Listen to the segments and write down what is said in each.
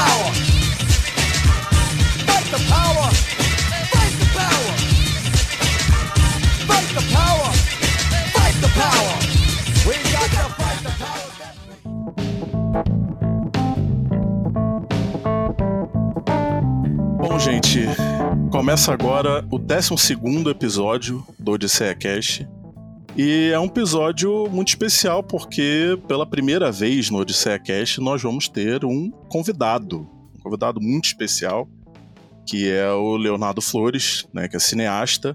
power. Fight the power. Fight the power. Fight the power. Fight the power. We got to fight the power. Bom, gente, começa agora o 12 episódio do Odisseia Cast. E é um episódio muito especial porque, pela primeira vez no Odisseia Cast, nós vamos ter um convidado. Um convidado muito especial, que é o Leonardo Flores, né, que é cineasta.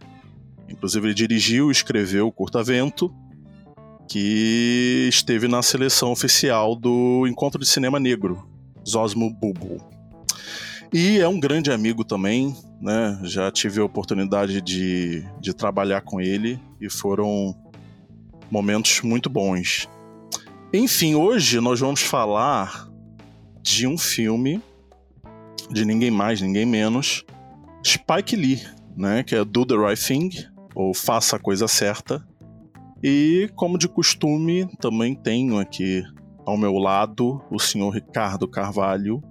Inclusive, ele dirigiu e escreveu o Curta Vento, que esteve na seleção oficial do Encontro de Cinema Negro, Zosmo Bubu. E é um grande amigo também, né? Já tive a oportunidade de, de trabalhar com ele e foram momentos muito bons. Enfim, hoje nós vamos falar de um filme de ninguém mais, ninguém menos, Spike Lee, né? Que é Do the Right Thing, ou Faça a Coisa Certa. E, como de costume, também tenho aqui ao meu lado o senhor Ricardo Carvalho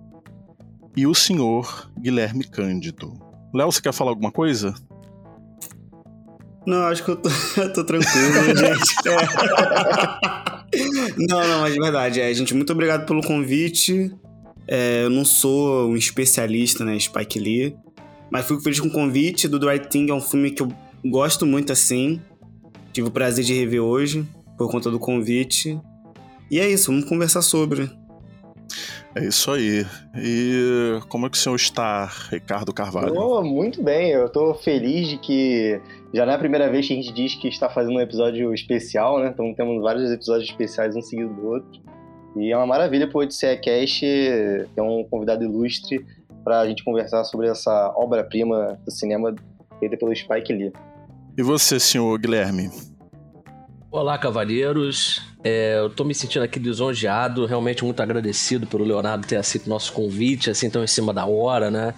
e o senhor Guilherme Cândido. Léo, você quer falar alguma coisa? Não, acho que eu tô, tô tranquilo, gente. É. Não, não, mas de verdade, é, gente, muito obrigado pelo convite. É, eu não sou um especialista, né, Spike Lee, mas fico feliz com o convite. Do The Thing é um filme que eu gosto muito assim. Tive o prazer de rever hoje, por conta do convite. E é isso, vamos conversar sobre. É isso aí. E como é que o senhor está, Ricardo Carvalho? Oh, muito bem, eu tô feliz de que já não é a primeira vez que a gente diz que está fazendo um episódio especial, né? Então temos vários episódios especiais um seguido do outro. E é uma maravilha pro Odisseia Cast ter um convidado ilustre para a gente conversar sobre essa obra-prima do cinema feita pelo Spike Lee. E você, senhor Guilherme? Olá, cavalheiros. É, eu tô me sentindo aqui lisonjeado, realmente muito agradecido pelo Leonardo ter aceito nosso convite, assim, tão em cima da hora, né?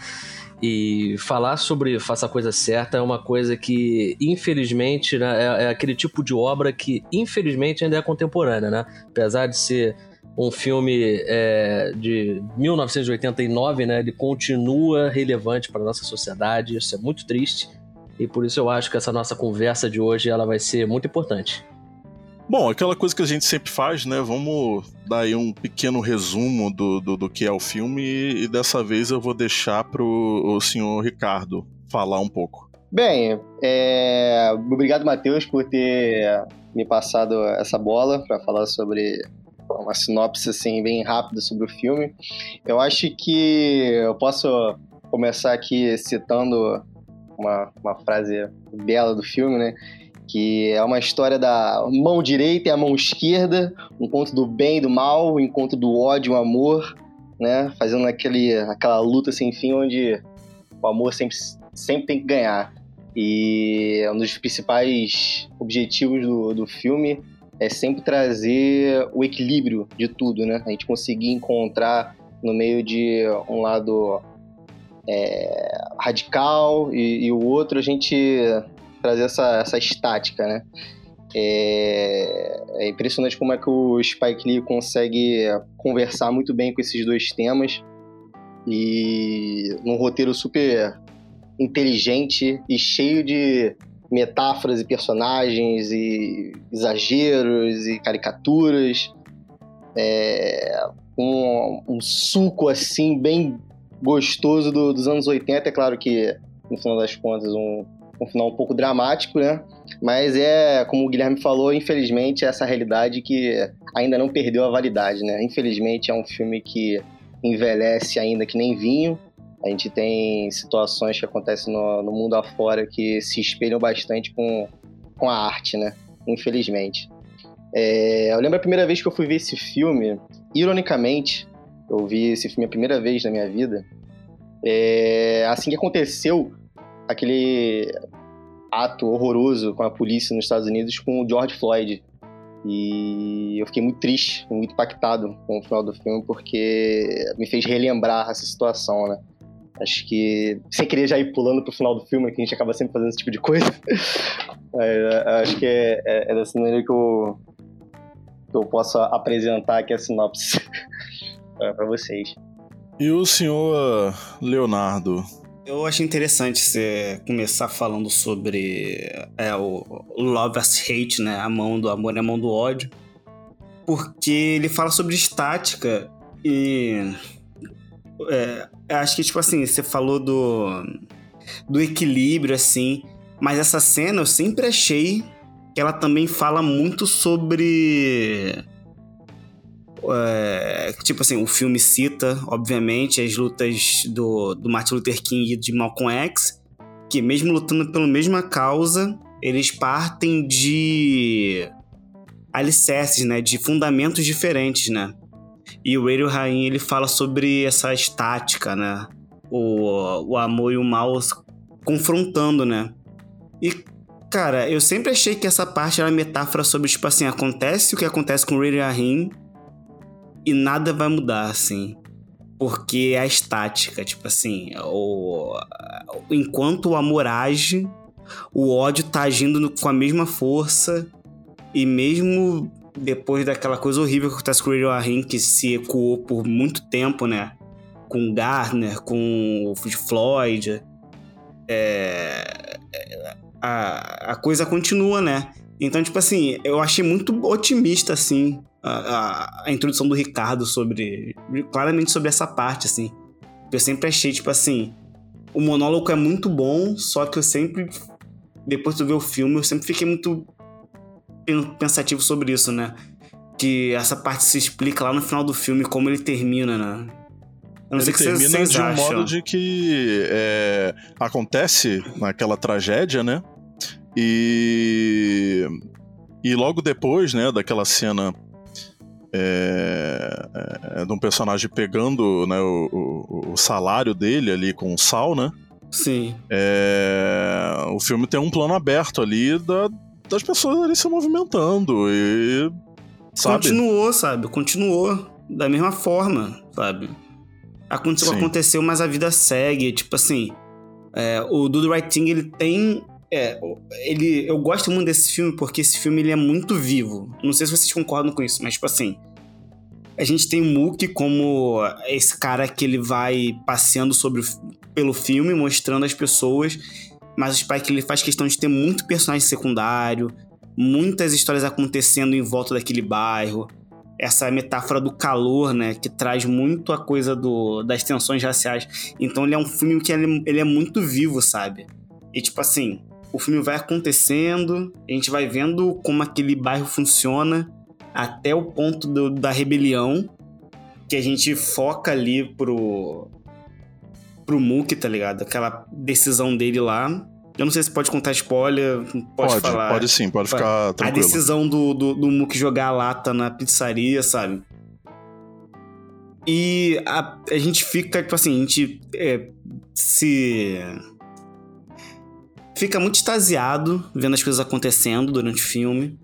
E falar sobre Faça a Coisa Certa é uma coisa que, infelizmente, né, é, é aquele tipo de obra que, infelizmente, ainda é contemporânea, né? Apesar de ser um filme é, de 1989, né? Ele continua relevante para nossa sociedade, isso é muito triste. E por isso eu acho que essa nossa conversa de hoje ela vai ser muito importante. Bom, aquela coisa que a gente sempre faz, né? Vamos dar aí um pequeno resumo do, do, do que é o filme e, e, dessa vez eu vou deixar pro o senhor Ricardo falar um pouco. Bem, é... obrigado, Matheus, por ter me passado essa bola para falar sobre uma sinopse assim bem rápida sobre o filme. Eu acho que eu posso começar aqui citando uma, uma frase bela do filme, né? Que é uma história da mão direita e a mão esquerda, um encontro do bem e do mal, um encontro do ódio e o amor, né? Fazendo aquele, aquela luta sem fim onde o amor sempre, sempre tem que ganhar. E um dos principais objetivos do, do filme é sempre trazer o equilíbrio de tudo, né? A gente conseguir encontrar no meio de um lado é, radical e, e o outro a gente trazer essa, essa estática, né? É, é, impressionante como é que o Spike Lee consegue conversar muito bem com esses dois temas e num roteiro super inteligente e cheio de metáforas e personagens e exageros e caricaturas é, um, um, suco assim bem gostoso do, dos anos 80 é claro que no final das contas um um final um pouco dramático, né? Mas é, como o Guilherme falou, infelizmente, essa realidade que ainda não perdeu a validade, né? Infelizmente, é um filme que envelhece ainda que nem vinho. A gente tem situações que acontecem no, no mundo afora que se espelham bastante com, com a arte, né? Infelizmente. É, eu lembro a primeira vez que eu fui ver esse filme, ironicamente, eu vi esse filme a primeira vez na minha vida. É, assim que aconteceu, aquele ato horroroso com a polícia nos Estados Unidos com o George Floyd. E eu fiquei muito triste, muito impactado com o final do filme, porque me fez relembrar essa situação, né? Acho que, sem querer já ir pulando pro final do filme, que a gente acaba sempre fazendo esse tipo de coisa, acho que é, é, é dessa maneira que eu, que eu posso apresentar aqui a sinopse para vocês. E o senhor Leonardo? Eu achei interessante você começar falando sobre é, o Love as Hate, né? A mão do amor e a mão do ódio. Porque ele fala sobre estática e. É, acho que, tipo assim, você falou do, do equilíbrio, assim. Mas essa cena eu sempre achei que ela também fala muito sobre é, tipo assim, o filme cita, obviamente, as lutas do, do Martin Luther King e de Malcolm X, que mesmo lutando pela mesma causa, eles partem de alicerces, né, de fundamentos diferentes, né? E o Radio Rain, ele fala sobre essa estática, né? O, o amor e o mal confrontando, né? E, cara, eu sempre achei que essa parte era metáfora sobre, tipo assim, acontece o que acontece com o Radio Rahim, e nada vai mudar, assim. Porque é a estática, tipo assim, o... enquanto o amor age, o ódio tá agindo no... com a mesma força, e mesmo depois daquela coisa horrível que acontece com o Radio Ahim, que se ecoou por muito tempo, né? Com Gardner, com o Floyd, é... a, a coisa continua, né? Então, tipo assim, eu achei muito otimista, assim, a, a, introdução do Ricardo sobre. claramente sobre essa parte, assim. Eu sempre achei, tipo assim. O monólogo é muito bom, só que eu sempre. Depois de ver o filme, eu sempre fiquei muito pensativo sobre isso, né? Que essa parte se explica lá no final do filme como ele termina, né? Eu não ele termina vocês, de um acham. modo de que é, acontece naquela tragédia, né? E e logo depois, né, daquela cena é, é, de um personagem pegando né, o, o, o, salário dele ali com o sal, né? Sim. É, o filme tem um plano aberto ali da, das pessoas ali se movimentando e. Sabe? Continuou, sabe? Continuou da mesma forma, sabe? Aconteceu, aconteceu, mas a vida segue. Tipo assim, é, o Do The Right Thing, ele tem é, ele, eu gosto muito desse filme porque esse filme ele é muito vivo. Não sei se vocês concordam com isso, mas tipo assim, a gente tem o Mook como esse cara que ele vai passeando sobre pelo filme, mostrando as pessoas, mas o Spike ele faz questão de ter muito personagem secundário, muitas histórias acontecendo em volta daquele bairro. Essa metáfora do calor, né, que traz muito a coisa do, das tensões raciais. Então ele é um filme que ele, ele é muito vivo, sabe? E tipo assim, o filme vai acontecendo, a gente vai vendo como aquele bairro funciona até o ponto do, da rebelião, que a gente foca ali pro pro Mook, tá ligado? Aquela decisão dele lá. Eu não sei se pode contar spoiler, pode, pode falar. Pode sim, pode ficar tranquilo. A decisão do, do, do Mook jogar a lata na pizzaria, sabe? E a, a gente fica, tipo assim, a gente é, se fica muito extasiado vendo as coisas acontecendo durante o filme.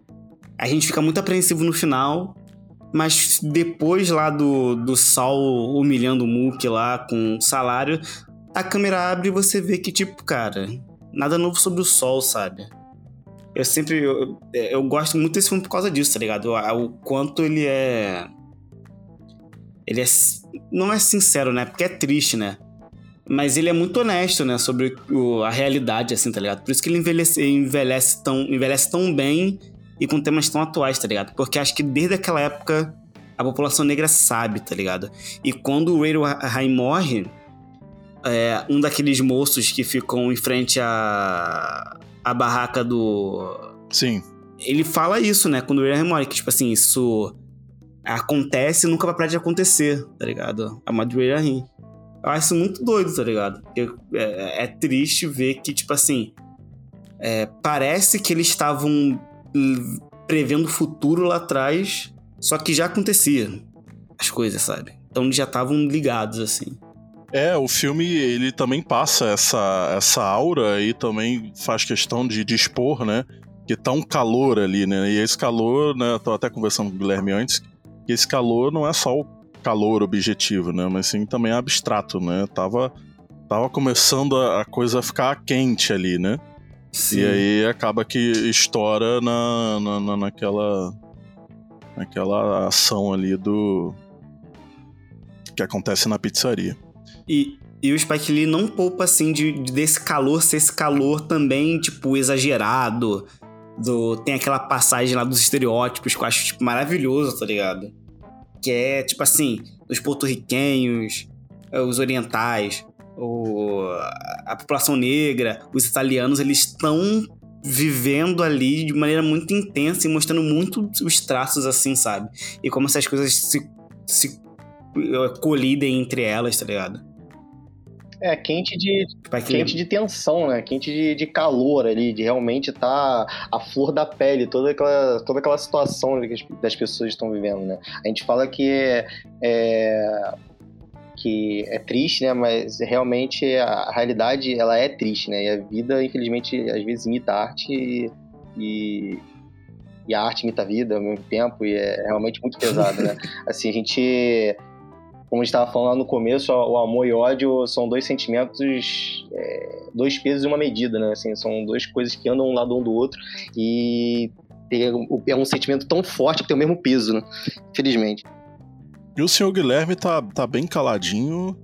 A gente fica muito apreensivo no final, mas depois lá do, do Sol humilhando o Mook lá com o salário, a câmera abre e você vê que, tipo, cara, nada novo sobre o Sol, sabe? Eu sempre. Eu, eu gosto muito desse filme por causa disso, tá ligado? O, o quanto ele é. Ele é. Não é sincero, né? Porque é triste, né? Mas ele é muito honesto, né? Sobre o, a realidade, assim, tá ligado? Por isso que ele envelhece, envelhece, tão, envelhece tão bem e com temas tão atuais, tá ligado? Porque acho que desde aquela época a população negra sabe, tá ligado? E quando o Ray Rai morre, é, um daqueles moços que ficam em frente à, à barraca do. Sim. Ele fala isso, né? Quando o Ray morre, que tipo assim, isso acontece e nunca vai parar de acontecer, tá ligado? A Madureira Rim. Eu acho muito doido, tá ligado? É, é triste ver que, tipo assim, é, parece que eles estavam prevendo o futuro lá atrás, só que já acontecia as coisas, sabe? Então eles já estavam ligados, assim. É, o filme ele também passa essa, essa aura e também faz questão de, expor, né? Que tá um calor ali, né? E esse calor, né? Tô até conversando com o Guilherme antes, que esse calor não é só o calor objetivo, né? Mas sim também abstrato, né? Tava, tava começando a, a coisa a ficar quente ali, né? Sim. E aí acaba que estoura na, na, na, naquela naquela ação ali do que acontece na pizzaria. E, e o Spike Lee não poupa, assim, de, de- desse calor ser esse calor também, tipo, exagerado. Do, tem aquela passagem lá dos estereótipos que eu acho, tipo, maravilhoso, tá ligado? Que é, tipo assim, os porto-riquenhos, eh, os orientais, o, a população negra, os italianos, eles estão vivendo ali de maneira muito intensa e mostrando muito os traços, assim, sabe? E como essas coisas se, se eh, colidem entre elas, tá ligado? É, quente de, quente de tensão, né? Quente de, de calor ali, de realmente estar a flor da pele, toda aquela, toda aquela situação que as, das pessoas estão vivendo, né? A gente fala que é, é- que é triste, né? Mas realmente a, a realidade ela é triste, né? E a vida, infelizmente, às vezes imita a arte e, e, e a arte imita a vida ao mesmo tempo e é realmente muito pesado, né? Assim, a gente como a gente estava falando lá no começo, o amor e ódio são dois sentimentos, é, dois pesos e uma medida, né? Assim, são duas coisas que andam um lado um do outro e é um sentimento tão forte que tem o mesmo peso, né? Infelizmente. E o senhor Guilherme tá, tá bem caladinho.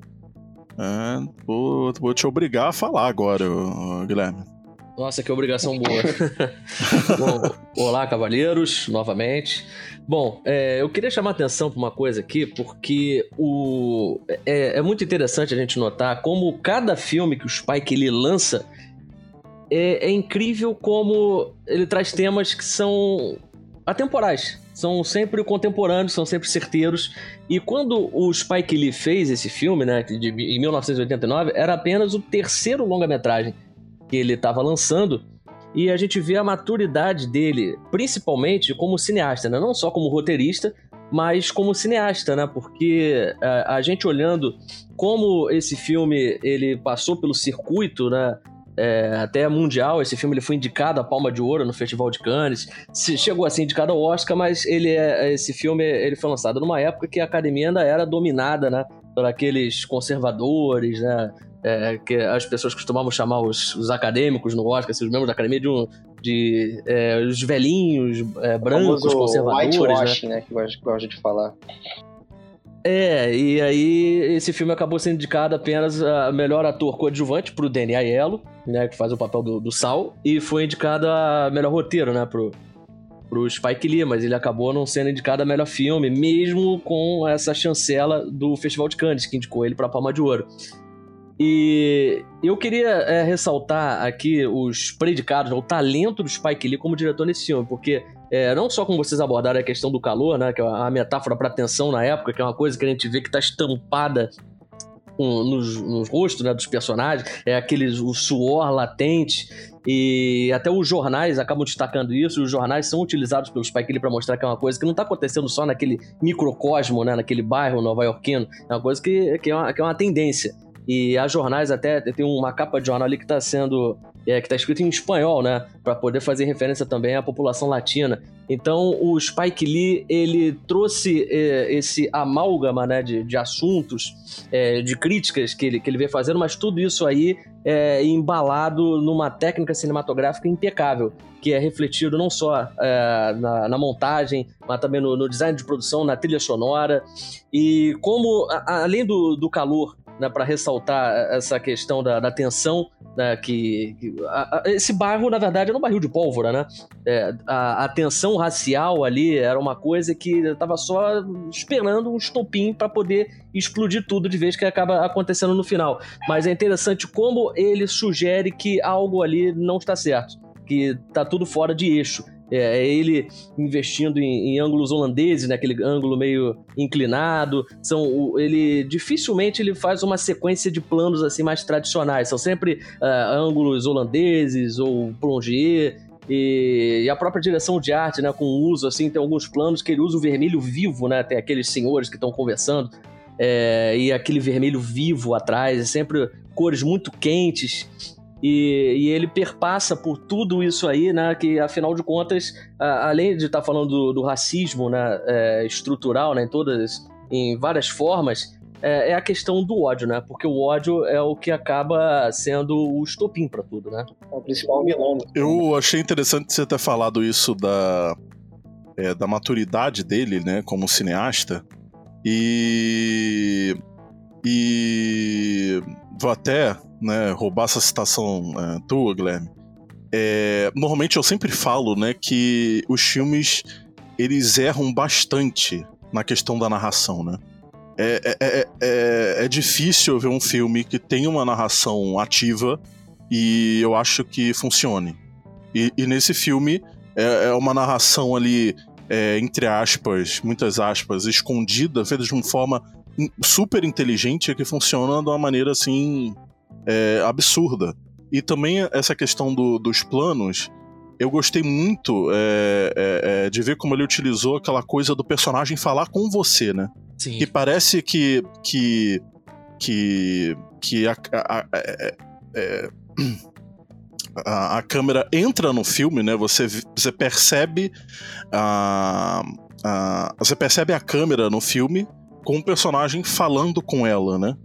É, vou, vou te obrigar a falar agora, Guilherme. Nossa, que obrigação boa. Bom, olá, cavalheiros, novamente. Bom, é, eu queria chamar a atenção para uma coisa aqui, porque o, é, é muito interessante a gente notar como cada filme que o Spike ele lança é, é incrível como ele traz temas que são atemporais. São sempre contemporâneos, são sempre certeiros. E quando o Spike Lee fez esse filme, né, de, em 1989, era apenas o terceiro longa-metragem que ele estava lançando e a gente vê a maturidade dele, principalmente como cineasta, né? não só como roteirista, mas como cineasta, né? Porque a, a gente olhando como esse filme ele passou pelo circuito, né? É, até mundial, esse filme ele foi indicado a Palma de Ouro no Festival de Cannes, chegou a ser indicado ao Oscar, mas ele é, esse filme ele foi lançado numa época que a academia ainda era dominada, né? Por aqueles conservadores, né? É, que as pessoas costumavam chamar os, os acadêmicos no Oscar, assim, os membros da academia de, um, de é, os velhinhos é, brancos, O famoso conservadores, né? whitewashing, né? Que gosto de falar. É, e aí esse filme acabou sendo indicado apenas a melhor ator coadjuvante pro Danny Aiello, né, que faz o papel do, do Sal, e foi indicado a melhor roteiro, né, pro, pro Spike Lee, mas ele acabou não sendo indicado a melhor filme, mesmo com essa chancela do Festival de Cannes, que indicou ele pra Palma de Ouro. E eu queria é, ressaltar aqui os predicados, o talento do Spike Lee como diretor nesse filme, porque é, não só como vocês abordaram a questão do calor, né, que é a metáfora para tensão na época, que é uma coisa que a gente vê que tá estampada nos, nos rostos né, dos personagens, é aqueles o suor latente e até os jornais acabam destacando isso. Os jornais são utilizados pelo Spike Lee para mostrar que é uma coisa que não tá acontecendo só naquele microcosmo, né, naquele bairro nova-iorquino, é uma coisa que, que, é uma, que é uma tendência. E as jornais até tem uma capa de jornal ali que está sendo é, que está escrito em espanhol, né, para poder fazer referência também à população latina. Então o Spike Lee ele trouxe é, esse amálgama, né, de, de assuntos, é, de críticas que ele que ele vem fazendo, mas tudo isso aí é embalado numa técnica cinematográfica impecável, que é refletido não só é, na, na montagem, mas também no, no design de produção, na trilha sonora e como a- além do, do calor né, para ressaltar essa questão da, da tensão, né, que, que- a- a- esse bairro, na verdade, era um barril de pólvora, né? É, a, a tensão racial ali era uma coisa que estava só esperando um estopim para poder explodir tudo de vez que acaba acontecendo no final. Mas é interessante como ele sugere que algo ali não está certo, que tá tudo fora de eixo. É, é ele investindo em, em ângulos holandeses, né, aquele ângulo meio inclinado. São ele dificilmente ele faz uma sequência de planos assim mais tradicionais. São sempre ah, ângulos holandeses ou plongé. E, e a própria direção de arte, né, com o uso assim, tem alguns planos que ele usa o vermelho vivo, né? Tem aqueles senhores que estão conversando é, e aquele vermelho vivo atrás, é sempre cores muito quentes. E, e ele perpassa por tudo isso aí, né? Que afinal de contas, a- além de estar falando do, do racismo, né? é, estrutural, né? Em todas, em várias formas, é, é a questão do ódio, né? Porque o ódio é o que acaba sendo o estopim para tudo, né? É o principal vilão. Eu achei interessante você ter falado isso da, é, da maturidade dele, né, como cineasta. E. E. Vou até né, roubar essa citação é, tua, Guilherme. É, normalmente eu sempre falo né, que os filmes eles erram bastante na questão da narração, né? É, é, é, é, é difícil ver um filme que tem uma narração ativa e eu acho que funcione. E, e nesse filme é, é uma narração ali, é, entre aspas, muitas aspas, escondida, feita de uma forma super inteligente que funciona de uma maneira assim é, absurda. E também essa questão do, dos planos, eu gostei muito é, é, é, de ver como ele utilizou aquela coisa do personagem falar com você, né? Sim. Que parece que. que. que. que a, a, a, é, é, a, a câmera entra no filme, né? Você, você percebe a, a, você percebe a câmera no filme com o personagem falando com ela, né?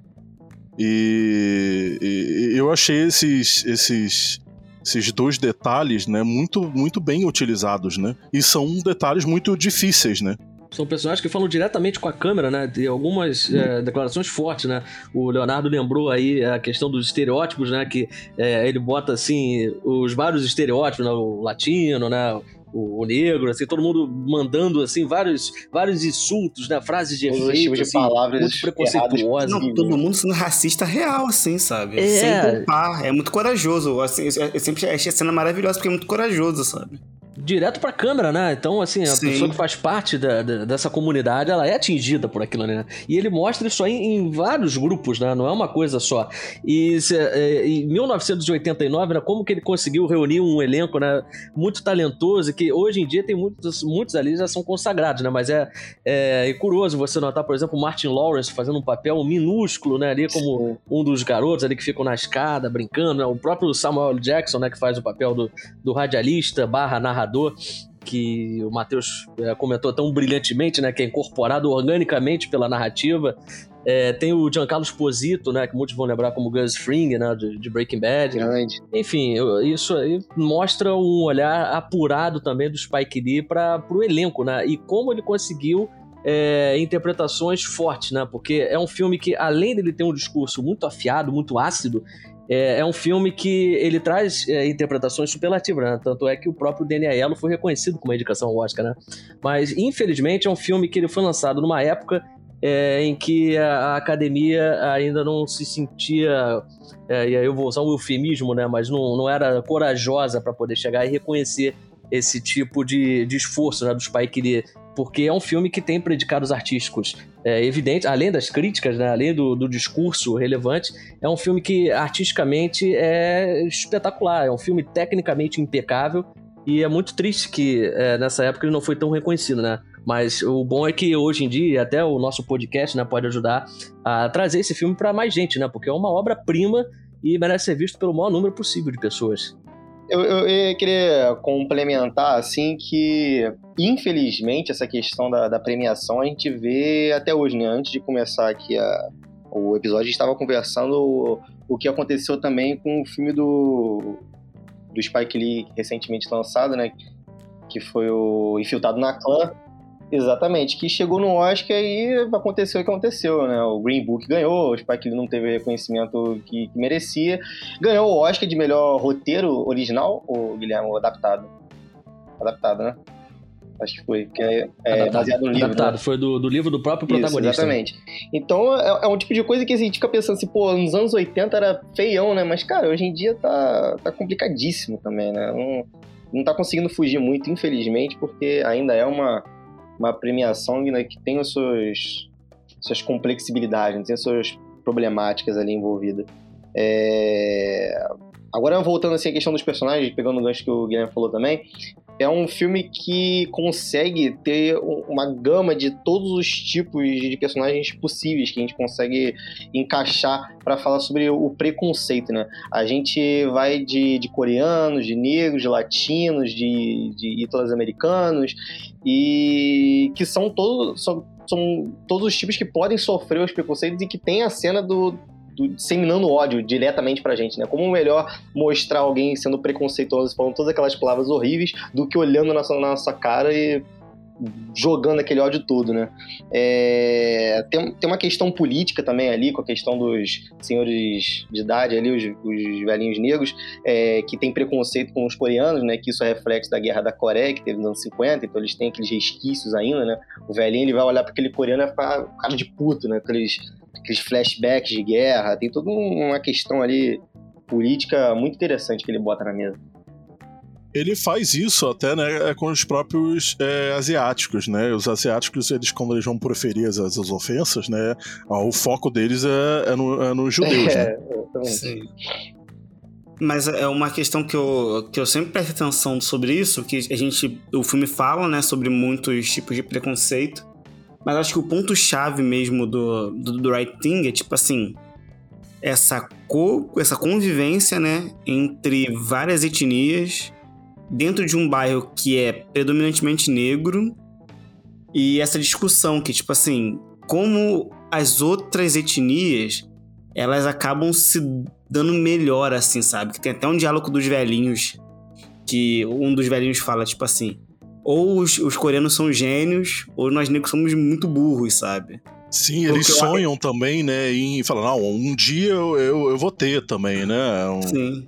E, e, eu achei esses, esses, esses dois detalhes, né, muito, muito bem utilizados, né? E são detalhes muito difíceis, né? São personagens que falam diretamente com a câmera, né? Tem algumas é, declarações fortes, né? O Leonardo lembrou aí a questão dos estereótipos, né? Que é, ele bota, assim, os vários estereótipos, né? O latino, né? O, o, negro, assim, todo mundo mandando assim vários, vários insultos, né, frases de efeito, tipo de assim, palavras muito preconceituosas. Não, todo mundo sendo racista real, assim, sabe? É. Sem poupar. É muito corajoso. Assim, eu sempre achei a cena maravilhosa porque é muito corajoso, sabe? Direto pra câmera, né? Então, assim, a Sim. pessoa que faz parte da, da, dessa comunidade, ela é atingida por aquilo, né? E ele mostra isso aí em vários grupos, né? Não é uma coisa só. E se, é, em 1989, né, como que ele conseguiu reunir um elenco, né? Muito talentoso, que hoje em dia tem muitos, muitos ali já são consagrados, né? Mas é, é, é curioso você notar, por exemplo, Martin Lawrence fazendo um papel minúsculo, né? Ali como um dos garotos ali que ficam na escada, brincando, né? O próprio Samuel Jackson, né? Que faz o papel do, do radialista barra narrador narrador que o Matheus é, comentou tão brilhantemente, né, que é incorporado organicamente pela narrativa. É, tem o Giancarlo Esposito, né, que muitos vão lembrar como Gus Fring, né, de, de Breaking Bad. Grande. Enfim, isso aí mostra um olhar apurado também do Spike Lee para o elenco, né, e como ele conseguiu é, interpretações fortes, né? Porque é um filme que, além dele ter um discurso muito afiado, muito ácido, é, é um filme que ele traz é, interpretações superlativas, né? Tanto é que o próprio Danny foi reconhecido com uma indicação ao Oscar, né? Mas, infelizmente, é um filme que ele foi lançado numa época é, em que a, a, academia ainda não se sentia, é, e aí eu vou usar um eufemismo, né? Mas não, não era corajosa para poder chegar e reconhecer esse tipo de, de esforço né, do Spike Lee porque é um filme que tem predicados artísticos é, evidentes, além das críticas, né, além do, do, discurso relevante, é um filme que artisticamente é espetacular, é um filme tecnicamente impecável e é muito triste que é, nessa época ele não foi tão reconhecido, né? Mas o bom é que hoje em dia, até o nosso podcast né, pode ajudar a trazer esse filme para mais gente, né? Porque é uma obra-prima e merece ser visto pelo maior número possível de pessoas. Eu, eu, eu queria complementar, assim, que infelizmente essa questão da, da, premiação a gente vê até hoje, né? Antes de começar aqui a, o episódio, a gente estava conversando o, o que aconteceu também com o filme do, do Spike Lee recentemente lançado, né? Que foi o Infiltrado na Clã. Exatamente, que chegou no Oscar e aconteceu o que aconteceu, né? O Green Book ganhou, o Spike Lee não teve o reconhecimento que, que, merecia. Ganhou o Oscar de melhor roteiro original, o Guilherme, adaptado. Adaptado, né? Acho que foi, porque é, é baseado no livro. Adaptado, né? foi do, do livro do próprio protagonista. Isso, exatamente. Então é, é, um tipo de coisa que assim, a gente fica pensando assim, pô, nos anos 80 era feião, né? Mas, cara, hoje em dia tá, tá complicadíssimo também, né? Não, não tá conseguindo fugir muito, infelizmente, porque ainda é uma uma premiação né, que tem as suas, suas complexibilidades, tem as suas problemáticas ali envolvidas. É... Agora, voltando assim à questão dos personagens, pegando o gancho que o Guilherme falou também, é um filme que consegue ter uma gama de todos os tipos de personagens possíveis que a gente consegue encaixar para falar sobre o preconceito, né? A gente vai de, de coreanos, de negros, de latinos, de, de americanos e que são todos são, são todos os tipos que podem sofrer os preconceitos e que tem a cena do do, disseminando ódio diretamente pra gente, né? Como melhor mostrar alguém sendo preconceituoso, falando todas aquelas palavras horríveis, do que olhando na nossa, na cara e jogando aquele ódio todo, né? É, tem, tem uma questão política também ali, com a questão dos senhores de idade ali, os, os velhinhos negros, é, que tem preconceito com os coreanos, né? Que isso é reflexo da guerra da Coreia, que teve nos anos 50, então eles têm aqueles resquícios ainda, né? O velhinho ele vai olhar para aquele coreano e vai ficar cara de puto, né? Aqueles, aqueles flashbacks de guerra, tem toda uma questão ali política muito interessante que ele bota na mesa ele faz isso até né, é com os próprios é, asiáticos, né? Os asiáticos, eles, quando eles vão proferir as, as ofensas, né? O foco deles é, é, no, é nos judeus, é, né? Sim. Mas é uma questão que eu, que eu sempre presto atenção sobre isso, que a gente, o filme fala, né, sobre muitos tipos de preconceito, mas acho que o ponto-chave mesmo do, do, do Right Thing é, tipo assim, essa, co, essa convivência, né, entre várias etnias dentro de um bairro que é predominantemente negro e essa discussão que, tipo assim, como as outras etnias elas acabam se dando melhor, assim, sabe? Que tem até um diálogo dos velhinhos que um dos velhinhos fala, tipo assim, ou os, os coreanos são gênios, ou nós negros somos muito burros, sabe? Sim, eles Porque eu- sonham também, né? Em falar, não, um dia eu, eu, eu vou ter também, né? Um- Sim.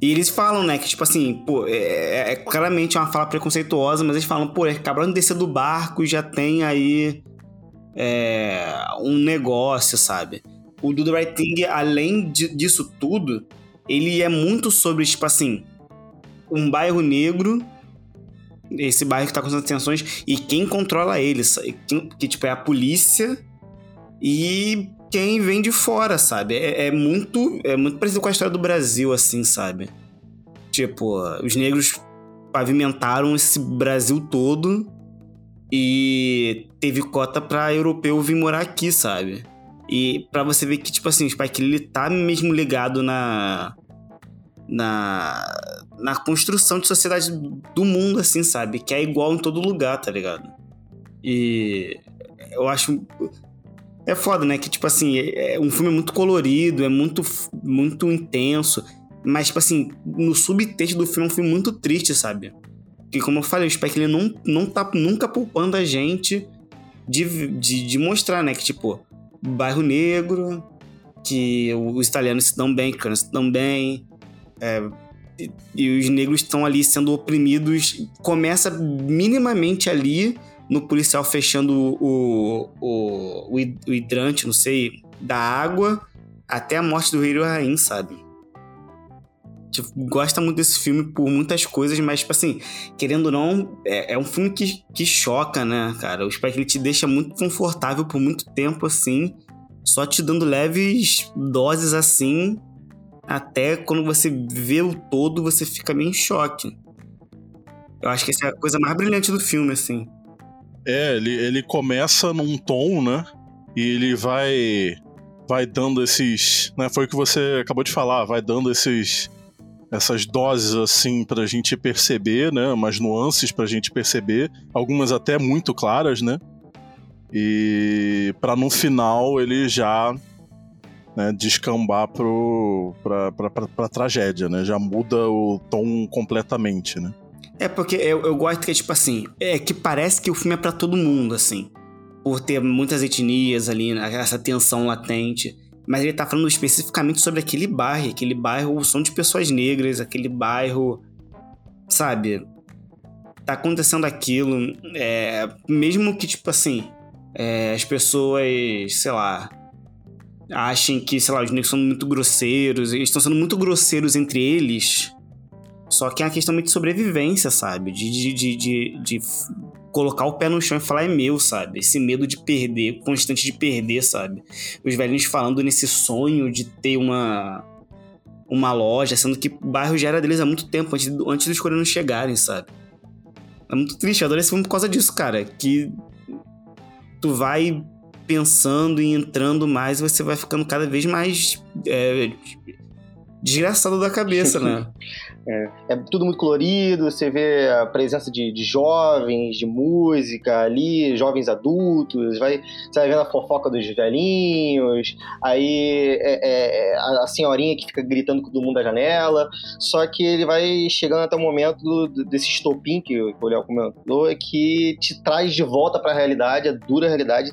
E eles falam, né, que tipo assim, pô, é, é claramente uma fala preconceituosa, mas eles falam, pô, acabaram de descer do barco e já tem aí é, um negócio, sabe? O do The Right Thing, além de- disso tudo, ele é muito sobre, tipo assim, um bairro negro, esse bairro que tá com essas tensões, e quem controla ele, sa- quem- que tipo é a polícia e quem vem de fora, sabe? É, é muito é muito parecido com a história do Brasil, assim, sabe? Tipo, os negros pavimentaram esse Brasil todo e teve cota pra europeu vir morar aqui, sabe? E pra você ver que, tipo assim, o Spike ele tá mesmo ligado na. Na. Na construção de sociedade do mundo, assim, sabe? Que é igual em todo lugar, tá ligado? E. Eu acho. É foda, né? Que, tipo assim, é é um filme muito colorido, é muito, muito intenso. Mas, tipo assim, no subtexto do filme é um filme muito triste, sabe? Porque, como eu falei, o Spike ele não, não tá nunca poupando a gente de, de, de mostrar, né? Que, tipo, bairro negro, que os italianos se dão bem, que os se dão bem. É, e, e os negros estão ali sendo oprimidos. Começa minimamente ali no policial fechando o, o, o, o hidrante, não sei, da água até a morte do Rei Rain, sabe? Tipo, gosta muito desse filme por muitas coisas, mas, tipo assim, querendo ou não, é, é um filme que, que choca, né, cara? O Spike ele te deixa muito confortável por muito tempo, assim, só te dando leves doses assim, até quando você vê o todo, você fica meio em choque. Eu acho que essa é a coisa mais brilhante do filme, assim. É, ele, ele começa num tom, né? E ele vai vai dando esses, né, foi o que você acabou de falar, vai dando esses essas doses assim pra gente perceber, né, umas nuances pra gente perceber, algumas até muito claras, né? E pra no final ele já né, descambar pra tragédia, né? Já muda o tom completamente, né? É porque eu, eu gosto que, tipo assim, é que parece que o filme é pra todo mundo, assim. Por ter muitas etnias ali, né, essa tensão latente. Mas ele tá falando especificamente sobre aquele bairro. Aquele bairro são de pessoas negras, aquele bairro. Sabe? Tá acontecendo aquilo. É, mesmo que, tipo assim, é, as pessoas, sei lá. Achem que, sei lá, os negros são muito grosseiros. Eles estão sendo muito grosseiros entre eles. Só que é uma questão de sobrevivência, sabe? De, de, de, de, de colocar o pé no chão e falar é meu, sabe? Esse medo de perder, constante de perder, sabe? Os velhinhos falando nesse sonho de ter uma uma loja, sendo que o bairro já era deles há muito tempo, antes, antes dos coreanos chegarem, sabe? É muito triste, eu adoro esse filme por causa disso, cara. Que tu vai pensando e entrando mais você vai ficando cada vez mais é, desgraçado da cabeça, né? É tudo muito colorido, você vê a presença de, de jovens, de música ali, jovens adultos, vai, você vai vendo a fofoca dos velhinhos, aí é, é, a, a senhorinha que fica gritando com todo mundo da janela, só que ele vai chegando até o momento do- desse estopim que o que o Léo comentou, é que te traz de volta para a realidade, a dura realidade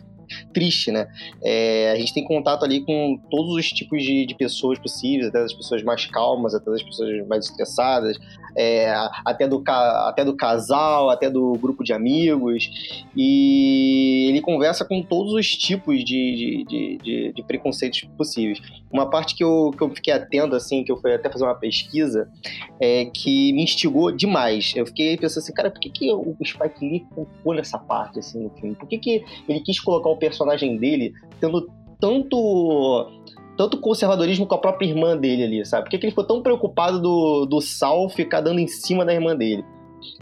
triste, né? É, a gente tem contato ali com todos os tipos de, de pessoas possíveis, até as pessoas mais calmas, até as pessoas mais estressadas, é, até, do, até do casal, até do grupo de amigos. E ele conversa com todos os tipos de, de, de, de- de preconceitos possíveis. Uma parte que eu, que eu fiquei atento, assim, que eu fui até fazer uma pesquisa, é, que me instigou demais. Eu fiquei pensando assim, cara, por que, que o Spike Lee colocou nessa parte, assim, no filme? Por que, que ele quis colocar o personagem dele tendo tanto tanto conservadorismo com a própria irmã dele ali, sabe? Por que, que ele ficou tão preocupado do, do Sal ficar dando em cima da irmã dele?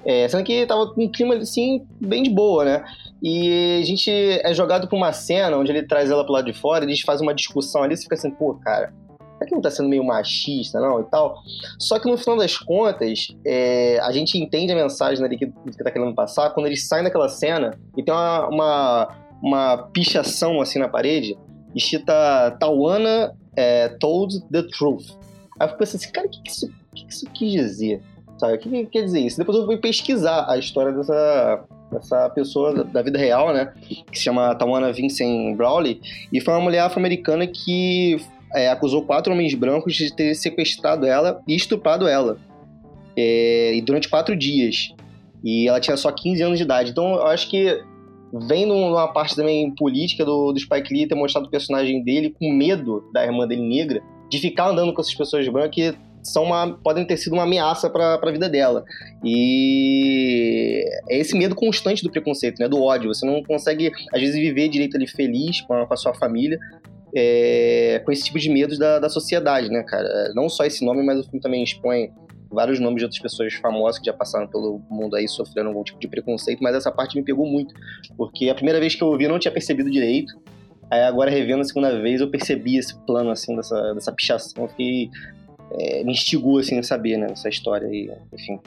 É, sendo que tava com um clima assim, bem de boa, né? E a gente é jogado pra uma cena onde ele traz ela pro lado de fora, eles fazem uma discussão ali, você fica assim, pô, cara, será que não tá sendo meio machista, não? E tal. Só que no final das contas, é, a gente entende a mensagem ali que, que tá querendo passar quando eles saem daquela cena e tem uma, uma, uma pichação assim na parede, escrita Tawana é, told the truth. Aí eu fico pensando assim, cara, o que, que, isso, que, que isso quis dizer? Sabe? O que, que quer dizer isso? Depois eu fui pesquisar a história dessa, dessa pessoa da, da vida real, né? Que se chama Tawana Vincent Brawley. E foi uma mulher afro-americana que é, acusou quatro homens brancos de ter sequestrado ela e estuprado ela. É, e durante quatro dias. E ela tinha só 15 anos de idade. Então eu acho que vem numa parte também política do, do Spike Lee ter mostrado o personagem dele com medo da irmã dele negra, de ficar andando com essas pessoas brancas que são uma, podem ter sido uma ameaça para a vida dela. E é esse medo constante do preconceito, né, do ódio. Você não consegue, às vezes, viver direito ali feliz com a, com a sua família, é, com esse tipo de medos da, da sociedade, né, cara? Não só esse nome, mas o filme também expõe vários nomes de outras pessoas famosas que já passaram pelo mundo aí sofrendo algum tipo de preconceito, mas essa parte me pegou muito, porque a primeira vez que eu ouvi eu não tinha percebido direito, aí agora revendo a segunda vez eu percebi esse plano, assim, dessa, dessa pichação, eu fiquei... é, me instigou, assim, a saber, né, essa história aí, enfim.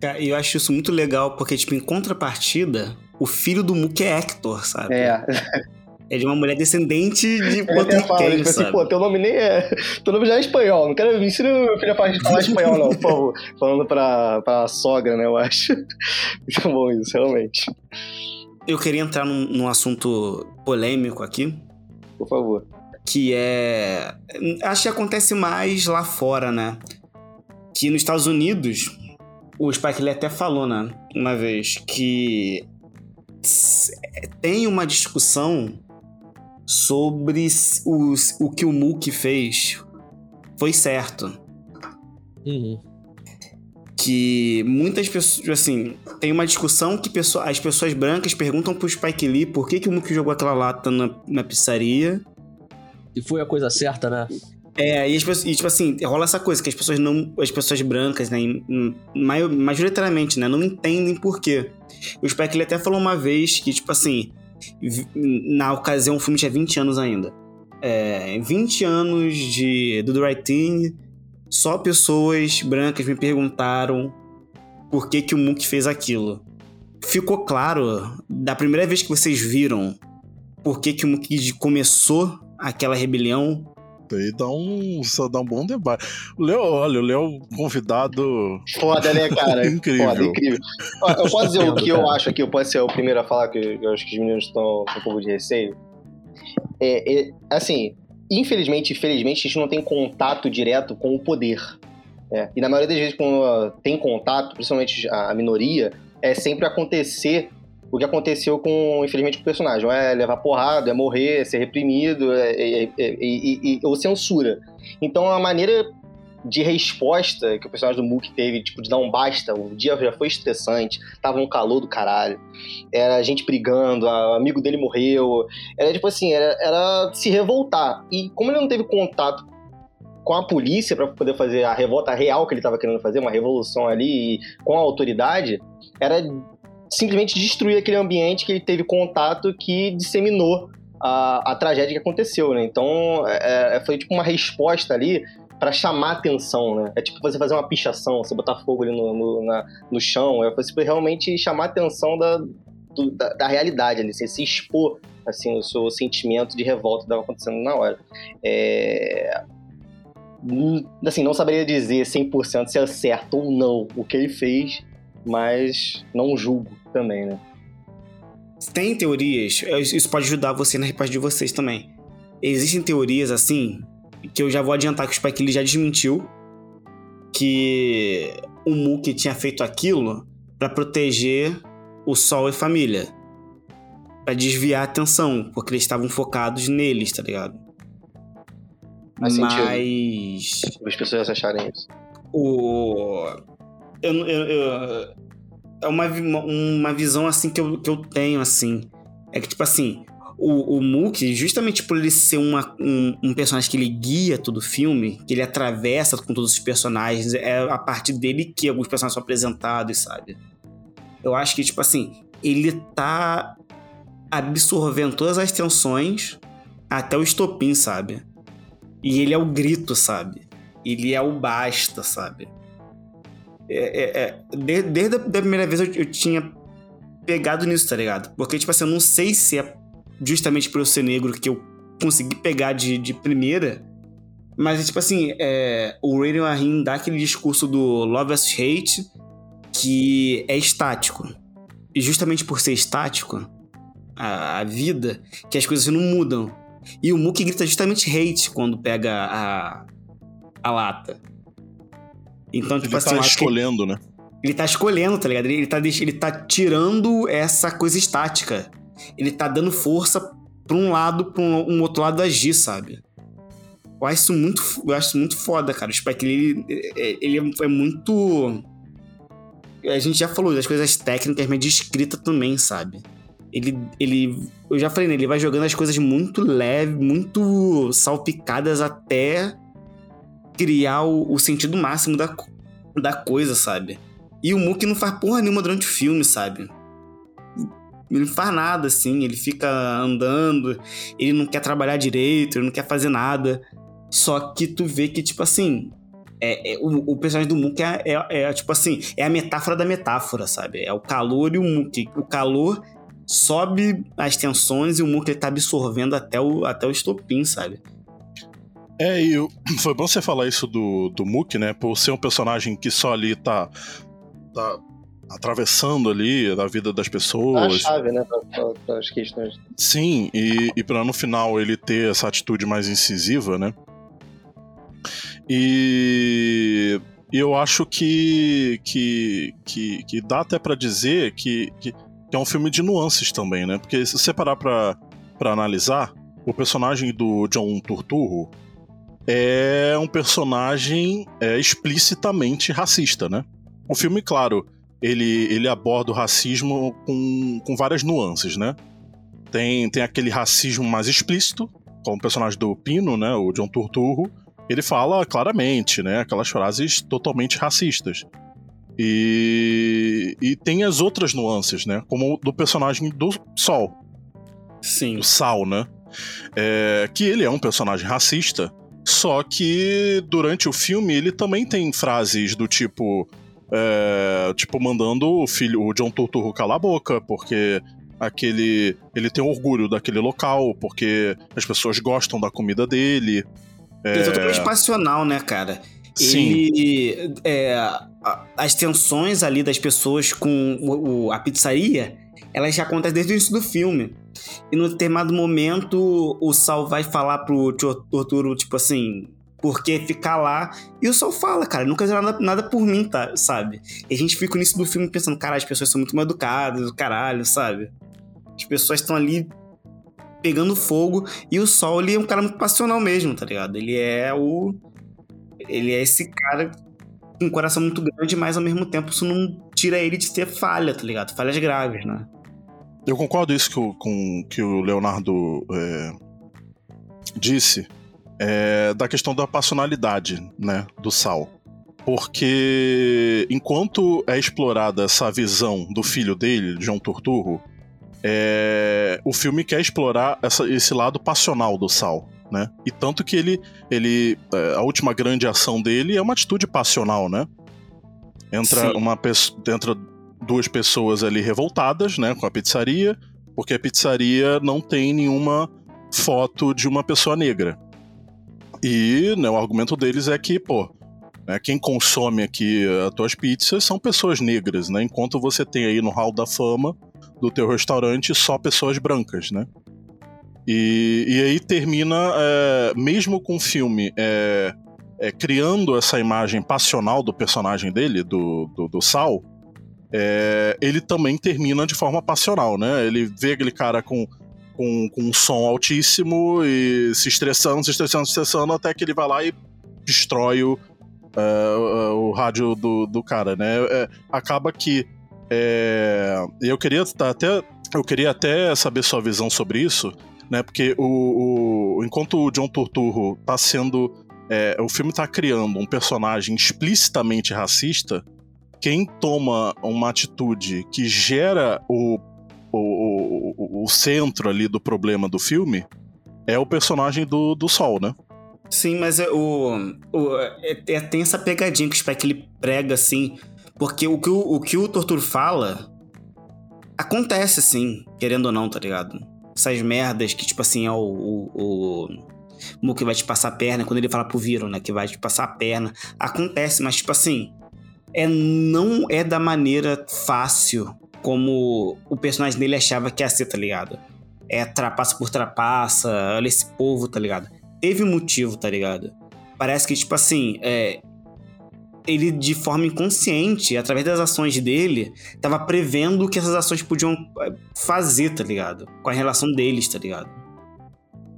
Cara, E eu acho isso muito legal, porque, tipo, em contrapartida, o filho do Mook é Hector, sabe? É, É de uma mulher descendente de falo, porto-riquenho, tipo assim, sabe? pô, teu nome nem é... Teu nome já é espanhol, não quero me ensina meu filho a falar espanhol, não, por favor. Falando pra, pra sogra, né, eu acho. Muito bom isso, realmente. Eu queria entrar num, num assunto polêmico aqui, Por favor. que é. Acho que acontece mais lá fora, né? Que nos Estados Unidos, o Spike Lee até falou, né? Uma vez, que tem uma discussão sobre os, o que o Mook fez foi certo. Uhum. que muitas pessoas, assim, tem uma discussão que pessoa- as pessoas brancas perguntam pro Spike Lee por que, que o Mook jogou aquela lata na, na pizzaria. E foi a coisa certa, né? É, e, as pessoas- e, tipo assim, rola essa coisa que as pessoas não. As pessoas brancas, né, majoritariamente, né, não entendem por quê. O Spike Lee até falou uma vez que, tipo assim, na ocasião o filme tinha 20 anos ainda. É, 20 anos de do The Right Thing, só pessoas brancas me perguntaram por que, que o Mook fez aquilo. Ficou claro, da primeira vez que vocês viram por que, que o Mook começou aquela rebelião, Aí dá um, só dá um bom debate. O Léo, olha, o Léo convidado. Foda, né, cara? Incrível. Foda, incrível. Ó, Eu posso dizer o que eu acho aqui, eu posso ser o primeiro a falar, que eu acho que os meninos estão com um pouco de receio. É, é, assim, infelizmente e felizmente, a gente não tem contato direto com o poder. né? E na maioria das vezes, quando tem contato, principalmente a minoria, é sempre acontecer o que aconteceu com, infelizmente, com o personagem. É levar porrada, é morrer, é ser reprimido, é, é- é- é- ou censura. Então, a maneira de resposta que o personagem do Mook teve, tipo, de dar um basta, o dia já foi estressante, tava um calor do caralho, era gente brigando, amigo dele morreu, era tipo assim, era, era se revoltar. E como ele não teve contato com a polícia para poder fazer a revolta real que ele tava querendo fazer, uma revolução ali, com a autoridade, era simplesmente destruir aquele ambiente que ele teve contato que disseminou a, a tragédia que aconteceu, né? Então, é, é, foi tipo uma resposta ali para chamar atenção, né? É tipo você fazer uma pichação, você botar fogo ali no, no, na, no chão, é você realmente chamar atenção da, do, da, da, realidade ali, você se expor, assim, o seu sentimento de revolta que estava acontecendo na hora. É... Assim, não saberia dizer 100% se é certo ou não o que ele fez, mas não julgo também, né? Tem teorias, isso pode ajudar você na resposta de vocês também. Existem teorias assim, que eu já vou adiantar que o Spike Lee já desmentiu, que o Mookie tinha feito aquilo para proteger o Sol e família. para desviar a atenção, porque eles estavam focados neles, tá ligado? Faz Mas. As pessoas acharem isso. O. Eu, eu, eu, é uma, uma visão assim que eu, que eu tenho, assim. É que, tipo assim, o, o Mookie, justamente por ele ser uma, um, um, personagem que ele guia todo o filme, que ele atravessa com todos os personagens, é a partir dele que alguns personagens são apresentados, sabe? Eu acho que, tipo assim, ele tá absorvendo todas as tensões até o estopim, sabe? E ele é o grito, sabe? Ele é o basta, sabe? É, é, é, desde, desde a primeira vez eu, eu, tinha pegado nisso, tá ligado? Porque, tipo assim, eu não sei se é justamente por eu ser negro que eu consegui pegar de, de primeira. Mas, tipo assim, é, o Raiden Rahim dá aquele discurso do Love vs Hate que é estático. E justamente por ser estático, a, a vida, que as coisas não mudam. E o Mookie grita justamente hate quando pega a, a lata. Então, tipo ele assim. Tá escolhendo, né? Ele tá escolhendo, tá ligado? Ele tá, ele tá tirando essa coisa estática. Ele tá dando força pra um lado, pra um, um outro lado agir, sabe? Eu acho isso muito, eu acho muito foda, cara. O Spike Lee, ele, ele é muito. A gente já falou das coisas técnicas, mas de escrita também, sabe? Ele, ele. Eu já falei, né? Ele vai jogando as coisas muito leve, muito salpicadas até criar o, o sentido máximo da, da coisa, sabe? E o Mookie não faz porra nenhuma durante o filme, sabe? Ele não faz nada, assim, ele fica andando, ele não quer trabalhar direito, ele não quer fazer nada. Só que tu vê que, tipo assim, é, é o, o, personagem do Mookie é, é, é, tipo assim, é a metáfora da metáfora, sabe? É o calor e o Mookie. O calor sobe as tensões e o Mookie tá absorvendo até o, até o estopim, sabe? É, e foi bom você falar isso do, do Mook, né? Por ser um personagem que só ali tá, tá atravessando ali a vida das pessoas. A chave, né, para as questões. Sim, e, e para no final ele ter essa atitude mais incisiva, né? E eu acho que, que, que, que dá até para dizer que, que, que, é um filme de nuances também, né? Porque se você parar pra, pra analisar, o personagem do John Turturro, é um personagem é, explicitamente racista, né? O filme, claro, ele, ele aborda o racismo com, com várias nuances, né? Tem, tem aquele racismo mais explícito, como o personagem do Pino, né? O John Turturro. Ele fala claramente, né? Aquelas frases totalmente racistas. E, e tem as outras nuances, né? Como do personagem do Sol. Sim. O Sal, né? É, que ele é um personagem racista, só que durante o filme ele também tem frases do tipo. É, tipo, mandando o filho, o John Turturro calar a boca, porque aquele. ele tem orgulho daquele local, porque as pessoas gostam da comida dele. É, é totalmente passional, né, cara? Sim. Ele. É, as tensões ali das pessoas com o, a pizzaria, elas já acontecem desde o início do filme. E no determinado momento, o Sal vai falar pro Torturo, tipo assim, por que ficar lá? E o Sol fala, cara, nunca fizeram nada, nada por mim, tá, sabe? E a gente fica nisso do filme pensando, cara, as pessoas são muito mal educadas, caralho, sabe? As pessoas estão ali pegando fogo e o Sol, ele é um cara muito passional mesmo, tá ligado? Ele é o. Ele é esse cara com um coração muito grande, mas ao mesmo tempo isso não tira ele de ter falha, tá ligado? Falhas graves, né? Eu concordo isso que o, com que o Leonardo é, disse é, da questão da passionalidade, né, do Sal. Porque enquanto é explorada essa visão do filho dele, João Turturro, é, o filme quer explorar essa, esse lado passional do Sal, né? E tanto que ele, ele é, a última grande ação dele é uma atitude passional, né? Entra Sim. uma pessoa, entra duas pessoas ali revoltadas, né, com a pizzaria, porque a pizzaria não tem nenhuma foto de uma pessoa negra. E né, o argumento deles é que, pô, né, quem consome aqui as tuas pizzas são pessoas negras, né? Enquanto você tem aí no hall da fama do teu restaurante só pessoas brancas, né? E, e aí termina, é, mesmo com o filme é, é, criando essa imagem passional do personagem dele, do, do, do Sal, é, ele também termina de forma passional, né? Ele vê aquele cara com, com, com um som altíssimo e se estressando, se estressando, se estressando, até que ele vai lá e destrói o, é, o, o rádio do, do cara, né? É, acaba que é, eu queria até eu queria até saber sua visão sobre isso, né? Porque o, o enquanto o John Turturro tá sendo é, o filme tá criando um personagem explicitamente racista, quem toma uma atitude que gera o, o, o, o centro ali do problema do filme é o personagem do, do Sol, né? Sim, mas é, o, o, é, é- tem essa pegadinha que o Spike ele prega assim, porque o que o, o que o Tortur fala acontece assim, querendo ou não, tá ligado? Essas merdas que, tipo assim, é o. o, o Mu que vai te passar a perna, quando ele fala pro Viro, né? Que vai te passar a perna. Acontece, mas, tipo assim. É, não é da maneira fácil como o personagem dele achava que ia ser, tá ligado? É trapaça por trapaça, olha esse povo, tá ligado? Teve um motivo, tá ligado? Parece que, tipo assim, é, ele de forma inconsciente, através das ações dele, tava prevendo o que essas ações podiam é, fazer, tá ligado? Com a relação deles, tá ligado?